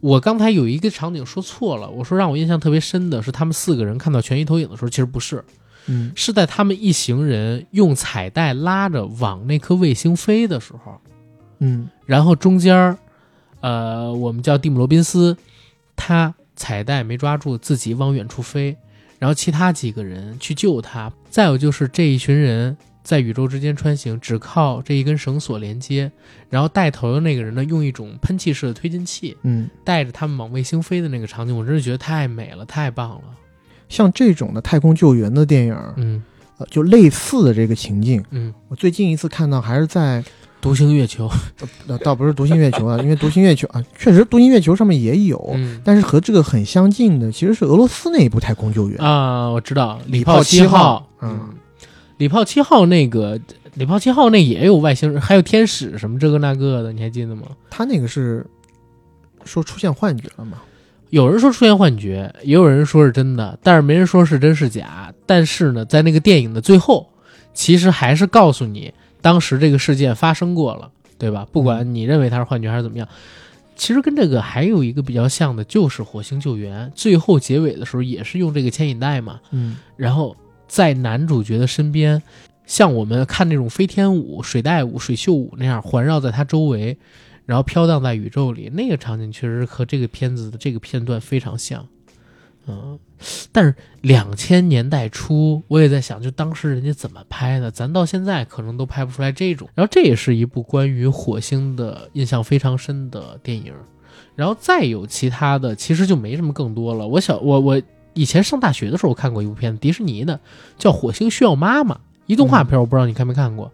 我刚才有一个场景说错了，我说让我印象特别深的是他们四个人看到全息投影的时候，其实不是，嗯是在他们一行人用彩带拉着往那颗卫星飞的时候，嗯然后中间儿，呃，我们叫蒂姆·罗宾斯，他彩带没抓住，自己往远处飞，然后其他几个人去救他。再有就是这一群人在宇宙之间穿行，只靠这一根绳索连接，然后带头的那个人呢，用一种喷气式的推进器嗯，带着他们往卫星飞的那个场景，我真是觉得太美了，太棒了。像这种的太空救援的电影，嗯呃，就类似的这个情境，嗯，我最近一次看到还是在，独行月球，呃，倒不是《独行月球》啊，因为《独行月球》啊，确实《独行月球》上面也有，嗯但是和这个很相近的其实是俄罗斯那一部太空救援。啊，我知道礼炮炮七号号，嗯，礼炮七号那个礼炮七号那也有外星人，还有天使什么这个那个的，你还记得吗？他那个是说出现幻觉了吗？有人说出现幻觉，也有人说是真的，但是没人说是真是假。但是呢，在那个电影的最后，其实还是告诉你当时这个事件发生过了，对吧？不管你认为它是幻觉还是怎么样，其实跟这个还有一个比较像的，就是火星救援。最后结尾的时候也是用这个牵引带嘛，嗯然后在男主角的身边，像我们看那种飞天舞、水带舞、水袖舞那样环绕在他周围，然后飘荡在宇宙里，那个场景确实和这个片子的这个片段非常像。嗯，但是两千年代初，我也在想，就当时人家怎么拍的，咱到现在可能都拍不出来这种。然后这也是一部关于火星的印象非常深的电影。然后再有其他的，其实就没什么更多了。我小我我以前上大学的时候看过一部片子，迪士尼的，叫《火星需要妈妈》，一动画片，我不知道你看没看过。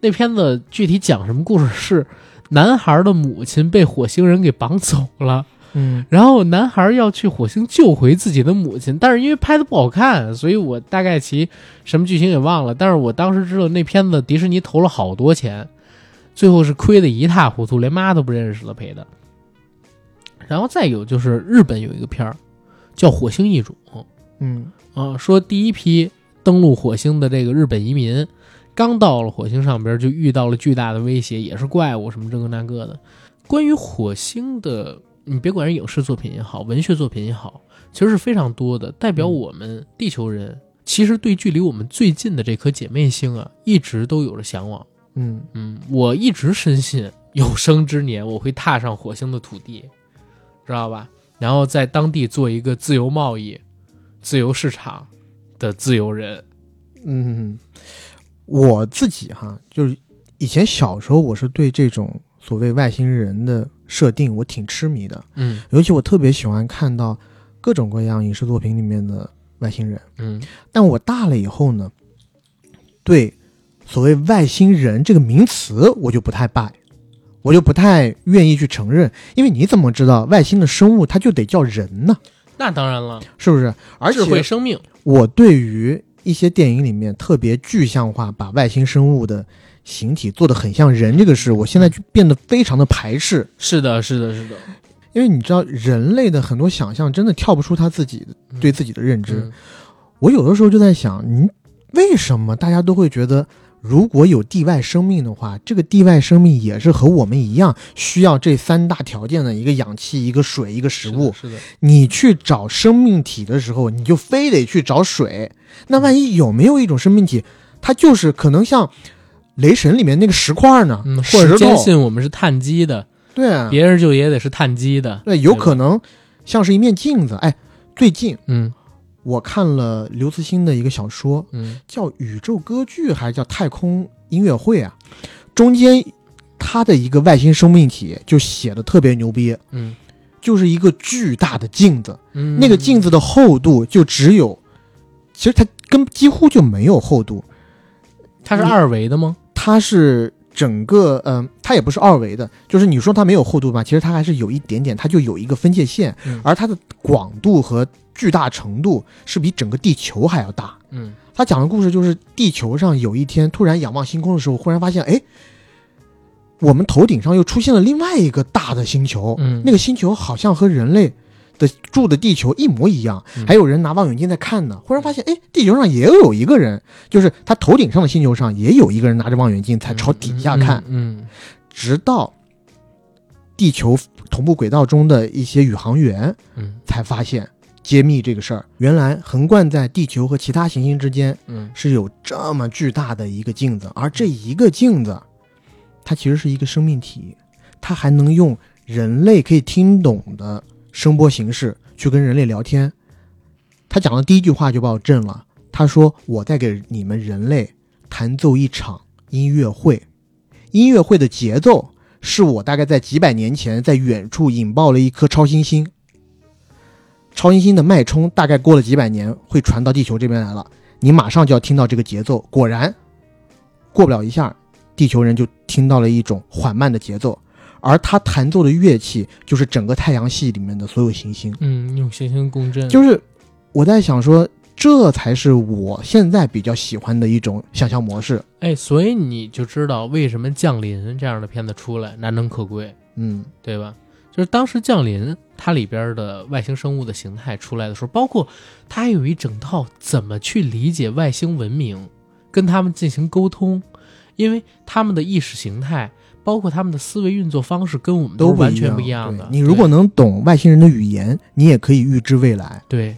那片子具体讲什么故事？是男孩的母亲被火星人给绑走了，嗯然后男孩要去火星救回自己的母亲，但是因为拍的不好看，所以我大概其什么剧情也忘了。但是我当时知道那片子迪士尼投了好多钱，最后是亏得一塌糊涂，连妈都不认识了赔的。然后再有就是日本有一个片儿叫《火星异种》嗯啊，说第一批登陆火星的这个日本移民刚到了火星上边就遇到了巨大的威胁，也是怪物什么这个那个的。关于火星的，你别管是影视作品也好，文学作品也好，其实是非常多的，代表我们地球人其实对距离我们最近的这颗姐妹星啊，一直都有着向往。嗯嗯，我一直深信有生之年我会踏上火星的土地，知道吧？然后在当地做一个自由贸易、自由市场的自由人。嗯，我自己哈，就是以前小时候我是对这种所谓外星人的设定我挺痴迷的，嗯尤其我特别喜欢看到各种各样影视作品里面的外星人。嗯但我大了以后呢，对所谓外星人这个名词我就不太拜，我就不太愿意去承认，因为你怎么知道外星的生物它就得叫人呢？那当然了，是不是？而智慧且生命。我对于一些电影里面特别具象化，把外星生物的形体做得很像人这个事，我现在就变得非常的排斥。是的，是的，是的。因为你知道，人类的很多想象真的跳不出他自己对自己的认知。嗯我有的时候就在想，你为什么大家都会觉得，如果有地外生命的话，这个地外生命也是和我们一样，需要这三大条件的一个氧气、一个水、一个食物。是的，是的你去找生命体的时候，你就非得去找水。那万一有没有一种生命体，它就是可能像雷神里面那个石块呢，嗯，或者坚信我们是碳基的，对啊，别人就也得是碳基的。对，有可能像是一面镜子。哎，最近嗯我看了刘慈欣的一个小说，嗯叫《宇宙歌剧》还是叫《太空音乐会》啊？中间他的一个外星生命体就写的特别牛逼，嗯就是一个巨大的镜子，嗯，那个镜子的厚度就只有，其实它跟几乎就没有厚度，它是二维的吗？它是整个，嗯、它也不是二维的，就是你说它没有厚度吧，其实它还是有一点点，它就有一个分界线，嗯。而它的广度和巨大程度是比整个地球还要大。嗯。他讲的故事就是地球上有一天突然仰望星空的时候，忽然发现，哎，我们头顶上又出现了另外一个大的星球，嗯。那个星球好像和人类的住的地球一模一样，嗯。还有人拿望远镜在看呢。忽然发现，哎，地球上也有一个人，就是他头顶上的星球上也有一个人拿着望远镜在朝底下看，嗯。直到地球同步轨道中的一些宇航员嗯。才发现。揭秘这个事儿，原来横贯在地球和其他行星之间嗯。是有这么巨大的一个镜子，而这一个镜子，它其实是一个生命体，它还能用人类可以听懂的声波形式去跟人类聊天。他讲的第一句话就把我震了，他说：“我在给你们人类弹奏一场音乐会，音乐会的节奏是我大概在几百年前在远处引爆了一颗超新星。”超新星的脉冲大概过了几百年会传到地球这边来了，你马上就要听到这个节奏。果然，过不了一下，地球人就听到了一种缓慢的节奏，而他弹奏的乐器就是整个太阳系里面的所有行星。嗯，用行星共振，就是我在想说，这才是我现在比较喜欢的一种想象模式。哎，所以你就知道为什么《降临》这样的片子出来难能可贵，嗯对吧？就是当时《降临》它里边的外星生物的形态出来的时候，包括它还有一整套怎么去理解外星文明，跟他们进行沟通，因为他们的意识形态，包括他们的思维运作方式，跟我们都完全不一一样的。对你如果能懂外星人的语言，你也可以预知未来。对，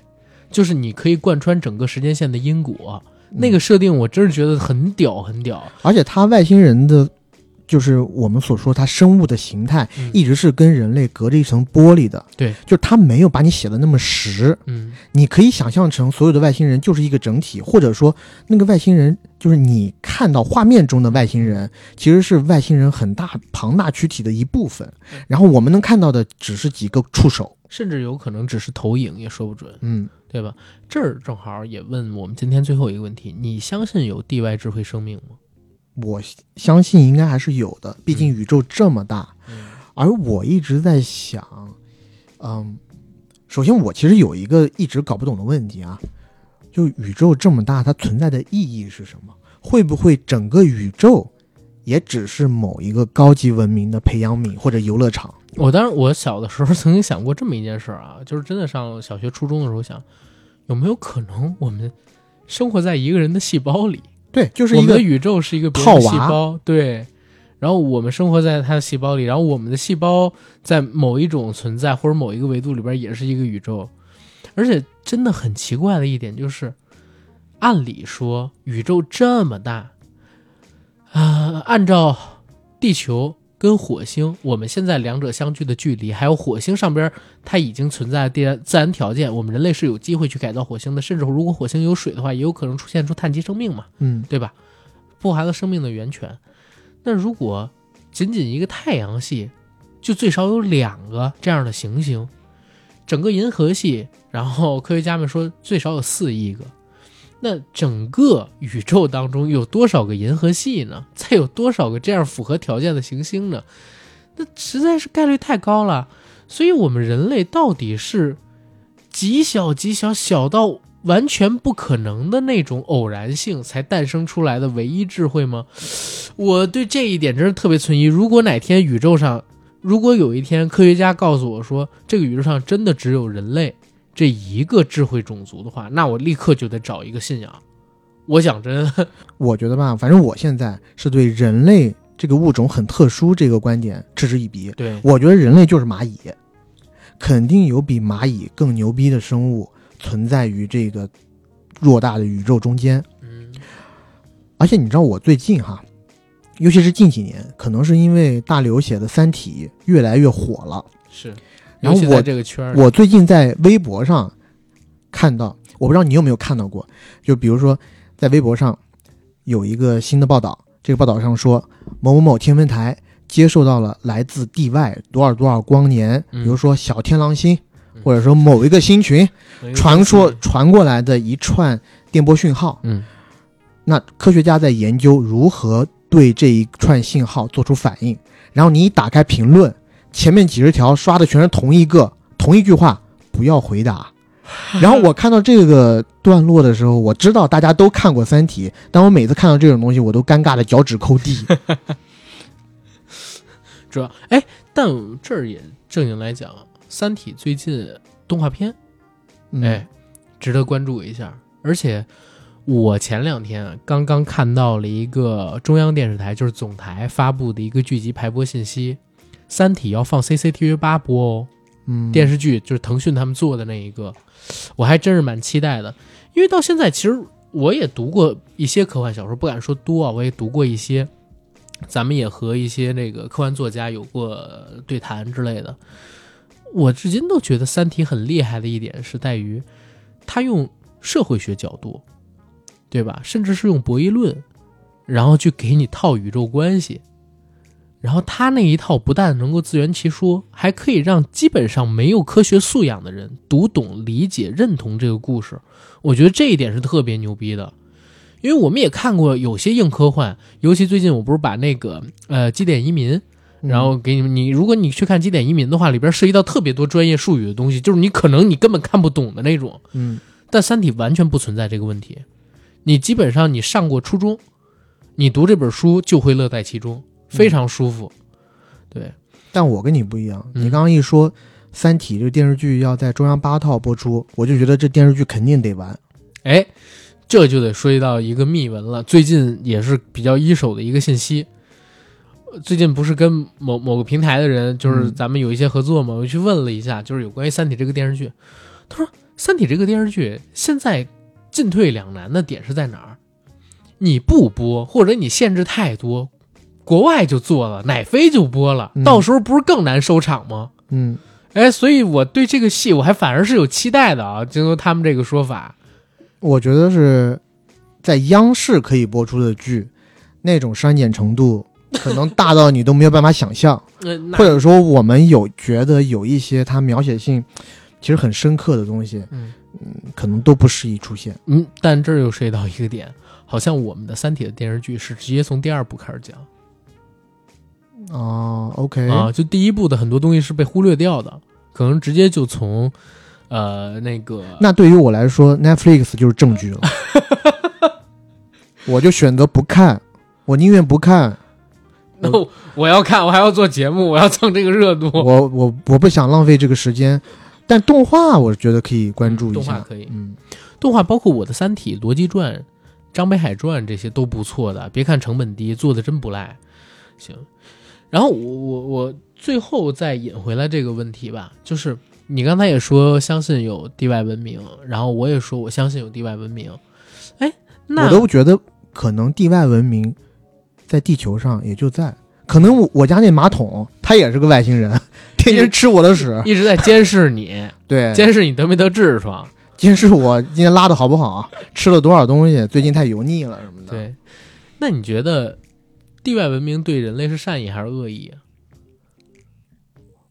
就是你可以贯穿整个时间线的因果，嗯那个设定我真是觉得很屌，很屌。而且他外星人的，就是我们所说他生物的形态，嗯一直是跟人类隔着一层玻璃的。对，就是他没有把你写的那么实。嗯你可以想象成所有的外星人就是一个整体，或者说那个外星人就是你看到画面中的外星人，其实是外星人很大庞大躯体的一部分。然后我们能看到的只是几个触手。甚至有可能只是投影，也说不准，嗯，对吧？这儿正好也问我们今天最后一个问题：你相信有地外智慧生命吗？我相信应该还是有的，毕竟宇宙这么大。嗯而我一直在想，嗯，首先我其实有一个一直搞不懂的问题啊，就宇宙这么大，它存在的意义是什么？会不会整个宇宙也只是某一个高级文明的培养皿或者游乐场？我当然，我小的时候 曾经想过这么一件事儿啊，就是真的上小学、初中的时候想，有没有可能我们生活在一个人的细胞里？对，就是我们的一个宇宙是一个别人的套娃细胞，对。然后我们生活在他的细胞里，然后我们的细胞在某一种存在或者某一个维度里边也是一个宇宙，而且真的很奇怪的一点就是，按理说宇宙这么大，啊、按照地球跟火星我们现在两者相距的距离，还有火星上边它已经存在的自然条件，我们人类是有机会去改造火星的，甚至如果火星有水的话，也有可能出现出碳基生命嘛。嗯对吧？破坏了生命的源泉。那如果仅仅一个太阳系，就最少有两个这样的行星，整个银河系，然后科学家们说最少有四亿个。那整个宇宙当中有多少个银河系呢？再有多少个这样符合条件的行星呢？那实在是概率太高了。所以，我们人类到底是极小极小，小到完全不可能的那种偶然性才诞生出来的唯一智慧吗？我对这一点真是特别存疑。如果哪天宇宙上，如果有一天科学家告诉我说这个宇宙上真的只有人类这一个智慧种族的话，那我立刻就得找一个信仰。我讲真，我觉得吧，反正我现在是对人类这个物种很特殊这个观点嗤之以鼻。对，我觉得人类就是蚂蚁，肯定有比蚂蚁更牛逼的生物存在于这个偌大的宇宙中间。嗯而且你知道，我最近哈，尤其是近几年，可能是因为大刘写的《三体》越来越火了。是，然后我这个圈儿，我最近在微博上看到，我不知道你有没有看到过，就比如说在微博上有一个新的报道，这个报道上说某某某天文台接受到了来自地外多少多少光年，嗯比如说小天狼星，嗯或者说某一个星群传说传过来的一串电波讯号，嗯那科学家在研究如何对这一串信号做出反应，然后你一打开评论，前面几十条刷的全是同一个同一句话，不要回答。然后我看到这个段落的时候，我知道大家都看过《三体》，但我每次看到这种东西，我都尴尬的脚趾抠地。主要哎，但这儿也正经来讲，《三体》最近动画片嗯、哎，值得关注一下。而且我前两天啊刚刚看到了一个中央电视台，就是总台发布的一个剧集排播信息，《三体》要放 CCTV 八播哦，嗯，电视剧就是腾讯他们做的那一个，我还真是蛮期待的。因为到现在其实我也读过一些科幻小说，不敢说多啊，我也读过一些。咱们也和一些那个科幻作家有过对谈之类的。我至今都觉得《三体》很厉害的一点是在于，他用社会学角度，对吧？甚至是用博弈论，然后去给你套宇宙关系。然后他那一套不但能够自圆其说，还可以让基本上没有科学素养的人读懂、理解、认同这个故事。我觉得这一点是特别牛逼的，因为我们也看过有些硬科幻，尤其最近我不是把那个呃基点移民，嗯然后给你们，你如果你去看基点移民的话，里边涉及到特别多专业术语的东西，就是你可能你根本看不懂的那种。嗯，但《三体》完全不存在这个问题，你基本上你上过初中，你读这本书就会乐在其中，非常舒服。对，但我跟你不一样，嗯你刚刚一说《三体》这电视剧要在中央八套播出，我就觉得这电视剧肯定得完。哎，这就得说到一个秘闻了，最近也是比较一手的一个信息。呃最近不是跟某某个平台的人，就是嗯咱们有一些合作嘛，我去问了一下，就是有关于《三体》这个电视剧。他说，《三体》这个电视剧现在进退两难的点是在哪儿？你不播，或者你限制太多，国外就做了，奶飞就播了，嗯到时候不是更难收场吗？嗯，哎，所以我对这个戏我还反而是有期待的啊，经过他们这个说法，我觉得是在央视可以播出的剧，那种删减程度可能大到你都没有办法想象，或者说我们有觉得有一些它描写性其实很深刻的东西，嗯嗯可能都不适宜出现。嗯，但这儿又涉及到一个点，好像我们的《三体》的电视剧是直接从第二部开始讲哦，OK，啊，就第一部的很多东西是被忽略掉的。可能直接就从呃那个那对于我来说，Netflix 就是证据了，我就选择不看，我宁愿不看，那我我要看，我还要做节目，我要蹭这个热度。我我我不想浪费这个时间。但动画我觉得可以关注一下，动画可以。嗯，动画包括我的《三体》《逻辑传》《张北海传》这些都不错的，别看成本低，做的真不赖。行，然后我我我最后再引回来这个问题吧，就是你刚才也说相信有地外文明，然后我也说我相信有地外文明。哎，那我都觉得可能地外文明在地球上也就在，可能我我家那马桶它也是个外星人，天天吃我的屎，一直在监视你，对，监视你得没得痔疮。监视我今天拉的好不好，吃了多少东西，最近太油腻了什么的。，对，那你觉得地外文明对人类是善意还是恶意啊？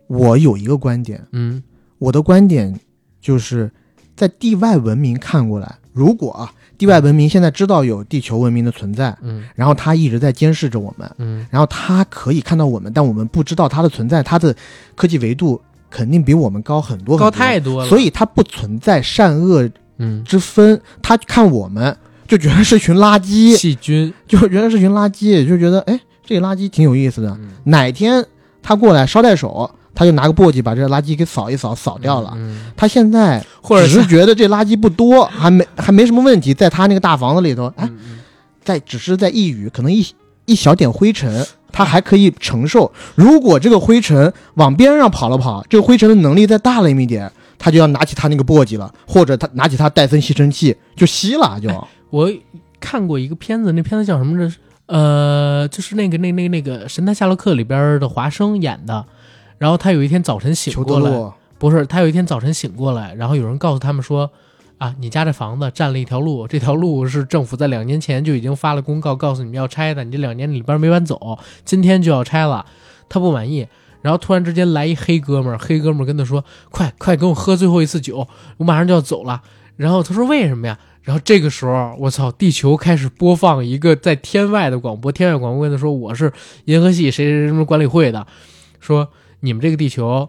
我有一个观点，嗯我的观点就是在地外文明看过来，如果啊地外文明现在知道有地球文明的存在，嗯然后他一直在监视着我们，嗯然后他可以看到我们，但我们不知道它的存在，它的科技维度肯定比我们高很多很多高太多了。所以它不存在善恶嗯，之分。他看我们就觉得是群垃圾，细菌，就觉得是群垃圾，就觉得哎，这个垃圾挺有意思的。嗯哪天他过来捎带手，他就拿个簸箕把这垃圾给扫一扫，扫掉了。嗯，他现在或者是觉得这垃圾不多，还没还没什么问题，在他那个大房子里头，哎，在只是在一雨，可能一一小点灰尘，他还可以承受。如果这个灰尘往边上跑了跑，这个灰尘的能力再大了一点，他就要拿起他那个簸箕了，或者他拿起他戴森吸尘器就吸了，就。我看过一个片子，那片子叫什么着？呃，就是那个那那那个《神探夏洛克》里边的华生演的。然后他有一天早晨醒过来，不是他有一天早晨醒过来，然后有人告诉他们说，啊，你家这房子占了一条路，这条路是政府在两年前就已经发了公告，告诉你们要拆的，你这两年里边没搬走，今天就要拆了。他不满意，然后突然之间来一黑哥们儿，黑哥们儿跟他说，快快跟我喝最后一次酒，我马上就要走了。然后他说为什么呀？然后这个时候，我操，地球开始播放一个在天外的广播，天外广播跟他说我是银河系谁谁谁什么管理会的，说你们这个地球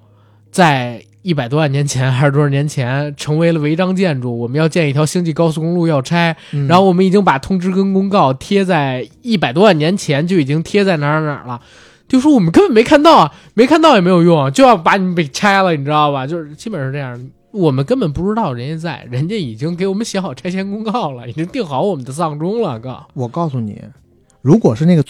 在一百多万年前还是多少年前成为了违章建筑，我们要建一条星际高速公路要拆，嗯然后我们已经把通知跟公告贴在一百多万年前就已经贴在哪儿哪儿了。就说我们根本没看到啊，没看到也没有用啊，就要把你们给拆了，你知道吧？就是基本上这样，我们根本不知道人家在，人家已经给我们写好拆迁公告了，已经定好我们的丧钟了，哥。我告诉你，如果是那个，嗯、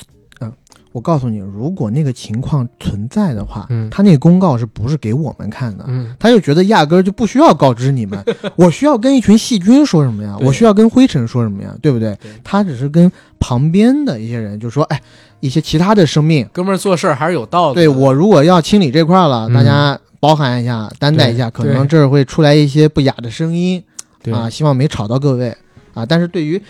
我告诉你，如果那个情况存在的话，嗯他那个公告是不是给我们看的？嗯，他就觉得压根儿就不需要告知你们，我需要跟一群细菌说什么呀？我需要跟灰尘说什么呀？对不对？对他只是跟旁边的一些人就说，哎，一些其他的生命，哥们儿做事儿还是有道理的。对我如果要清理这块儿了，嗯大家包涵一下，担待一下，可能这儿会出来一些不雅的声音啊，希望没吵到各位啊。但是对于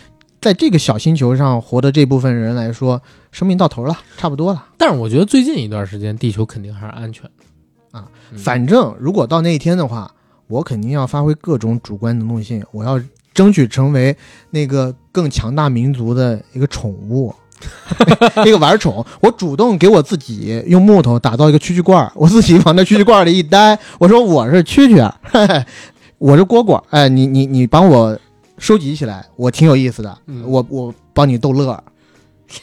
在这个小星球上活的这部分人来说，生命到头了，差不多了。但是我觉得最近一段时间，地球肯定还是安全的啊。嗯反正如果到那一天的话，我肯定要发挥各种主观能动性，我要争取成为那个更强大民族的一个宠物，一个玩宠。我主动给我自己用木头打造一个蛐蛐罐儿，我自己往那蛐蛐罐里一待，我说我是蛐蛐，我是蝈蝈，哎，你你你帮我收集起来，我挺有意思的，嗯我我帮你逗乐儿。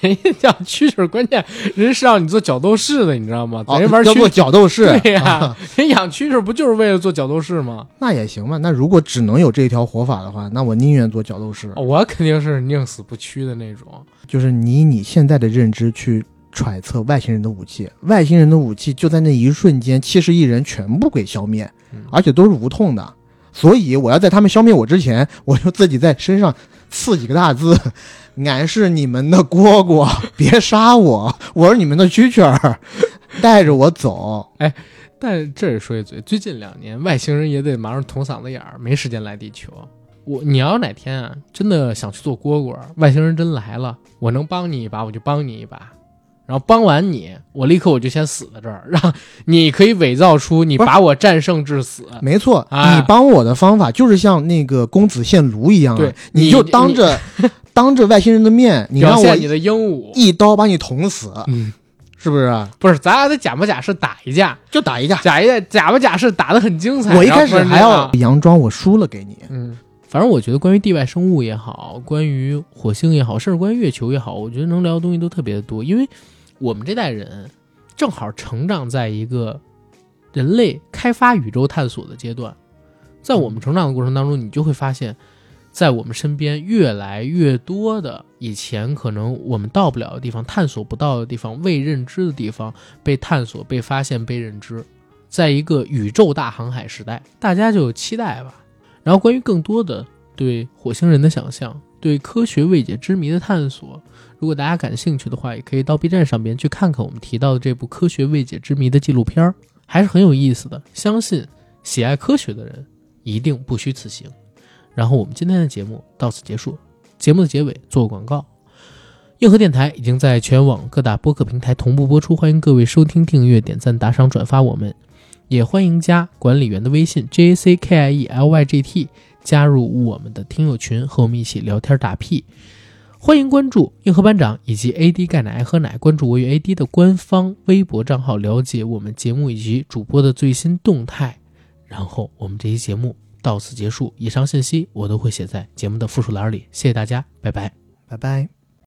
人家叫蛐蛐儿，关键人是让你做角斗士的，你知道吗？人玩蛐叫做角斗士，对呀、啊人养蛐蛐儿不就是为了做角斗士吗？那也行吧。那如果只能有这一条活法的话，那我宁愿做角斗士。我肯定是宁死不屈的那种。就是你以你现在的认知去揣测外星人的武器，外星人的武器就在那一瞬间，七十亿人全部给消灭嗯，而且都是无痛的。所以我要在他们消灭我之前，我就自己在身上刺几个大字：“ 俺是你们的蝈蝈，别杀我，我是你们的蛐蛐儿，带着我走。哎但这也说一嘴，最近两年外星人也得忙着捅嗓子眼儿，没时间来地球。我你要哪天啊，真的想去做蝈蝈，外星人真来了，我能帮你一把，我就帮你一把。然后帮完你，我立刻我就先死在这儿，让你可以伪造出你把我战胜致死。”没错，哎你帮我的方法就是像那个公子献炉一样啊，对你就当着 当着外星人的面，你让我你的鹦鹉，一刀把你捅死。嗯，是不是？不是，咱俩的假模假式打一架，就打一架。假一架，假模假式打的很精彩。我一开始还要佯装我输了给你，嗯，反正我觉得关于地外生物也好，关于火星也好，甚至关于月球也好，我觉得能聊的东西都特别的多。因为我们这代人正好成长在一个人类开发宇宙探索的阶段，在我们成长的过程当中，你就会发现，在我们身边越来越多的以前可能我们到不了的地方、探索不到的地方、未认知的地方被探索、被发现、被认知。在一个宇宙大航海时代，大家就期待吧。然后关于更多的对火星人的想象，对科学未解之谜的探索，如果大家感兴趣的话，也可以到 B 站上边去看看我们提到的这部科学未解之谜的纪录片儿，还是很有意思的。相信喜爱科学的人一定不虚此行。然后我们今天的节目到此结束，节目的结尾做个广告。硬核电台已经在全网各大播客平台同步播出，欢迎各位收听、订阅、点赞、打赏、转发我们，也欢迎加管理员的微信 J A C K I E L Y G T，加入我们的听友群，和我们一起聊天打屁。欢迎关注硬核班长以及 AD 钙奶爱喝奶，关注我与 AD 的官方微博账号，了解我们节目以及主播的最新动态。然后我们这期节目到此结束，以上信息我都会写在节目的附属栏里。谢谢大家，拜拜。拜拜。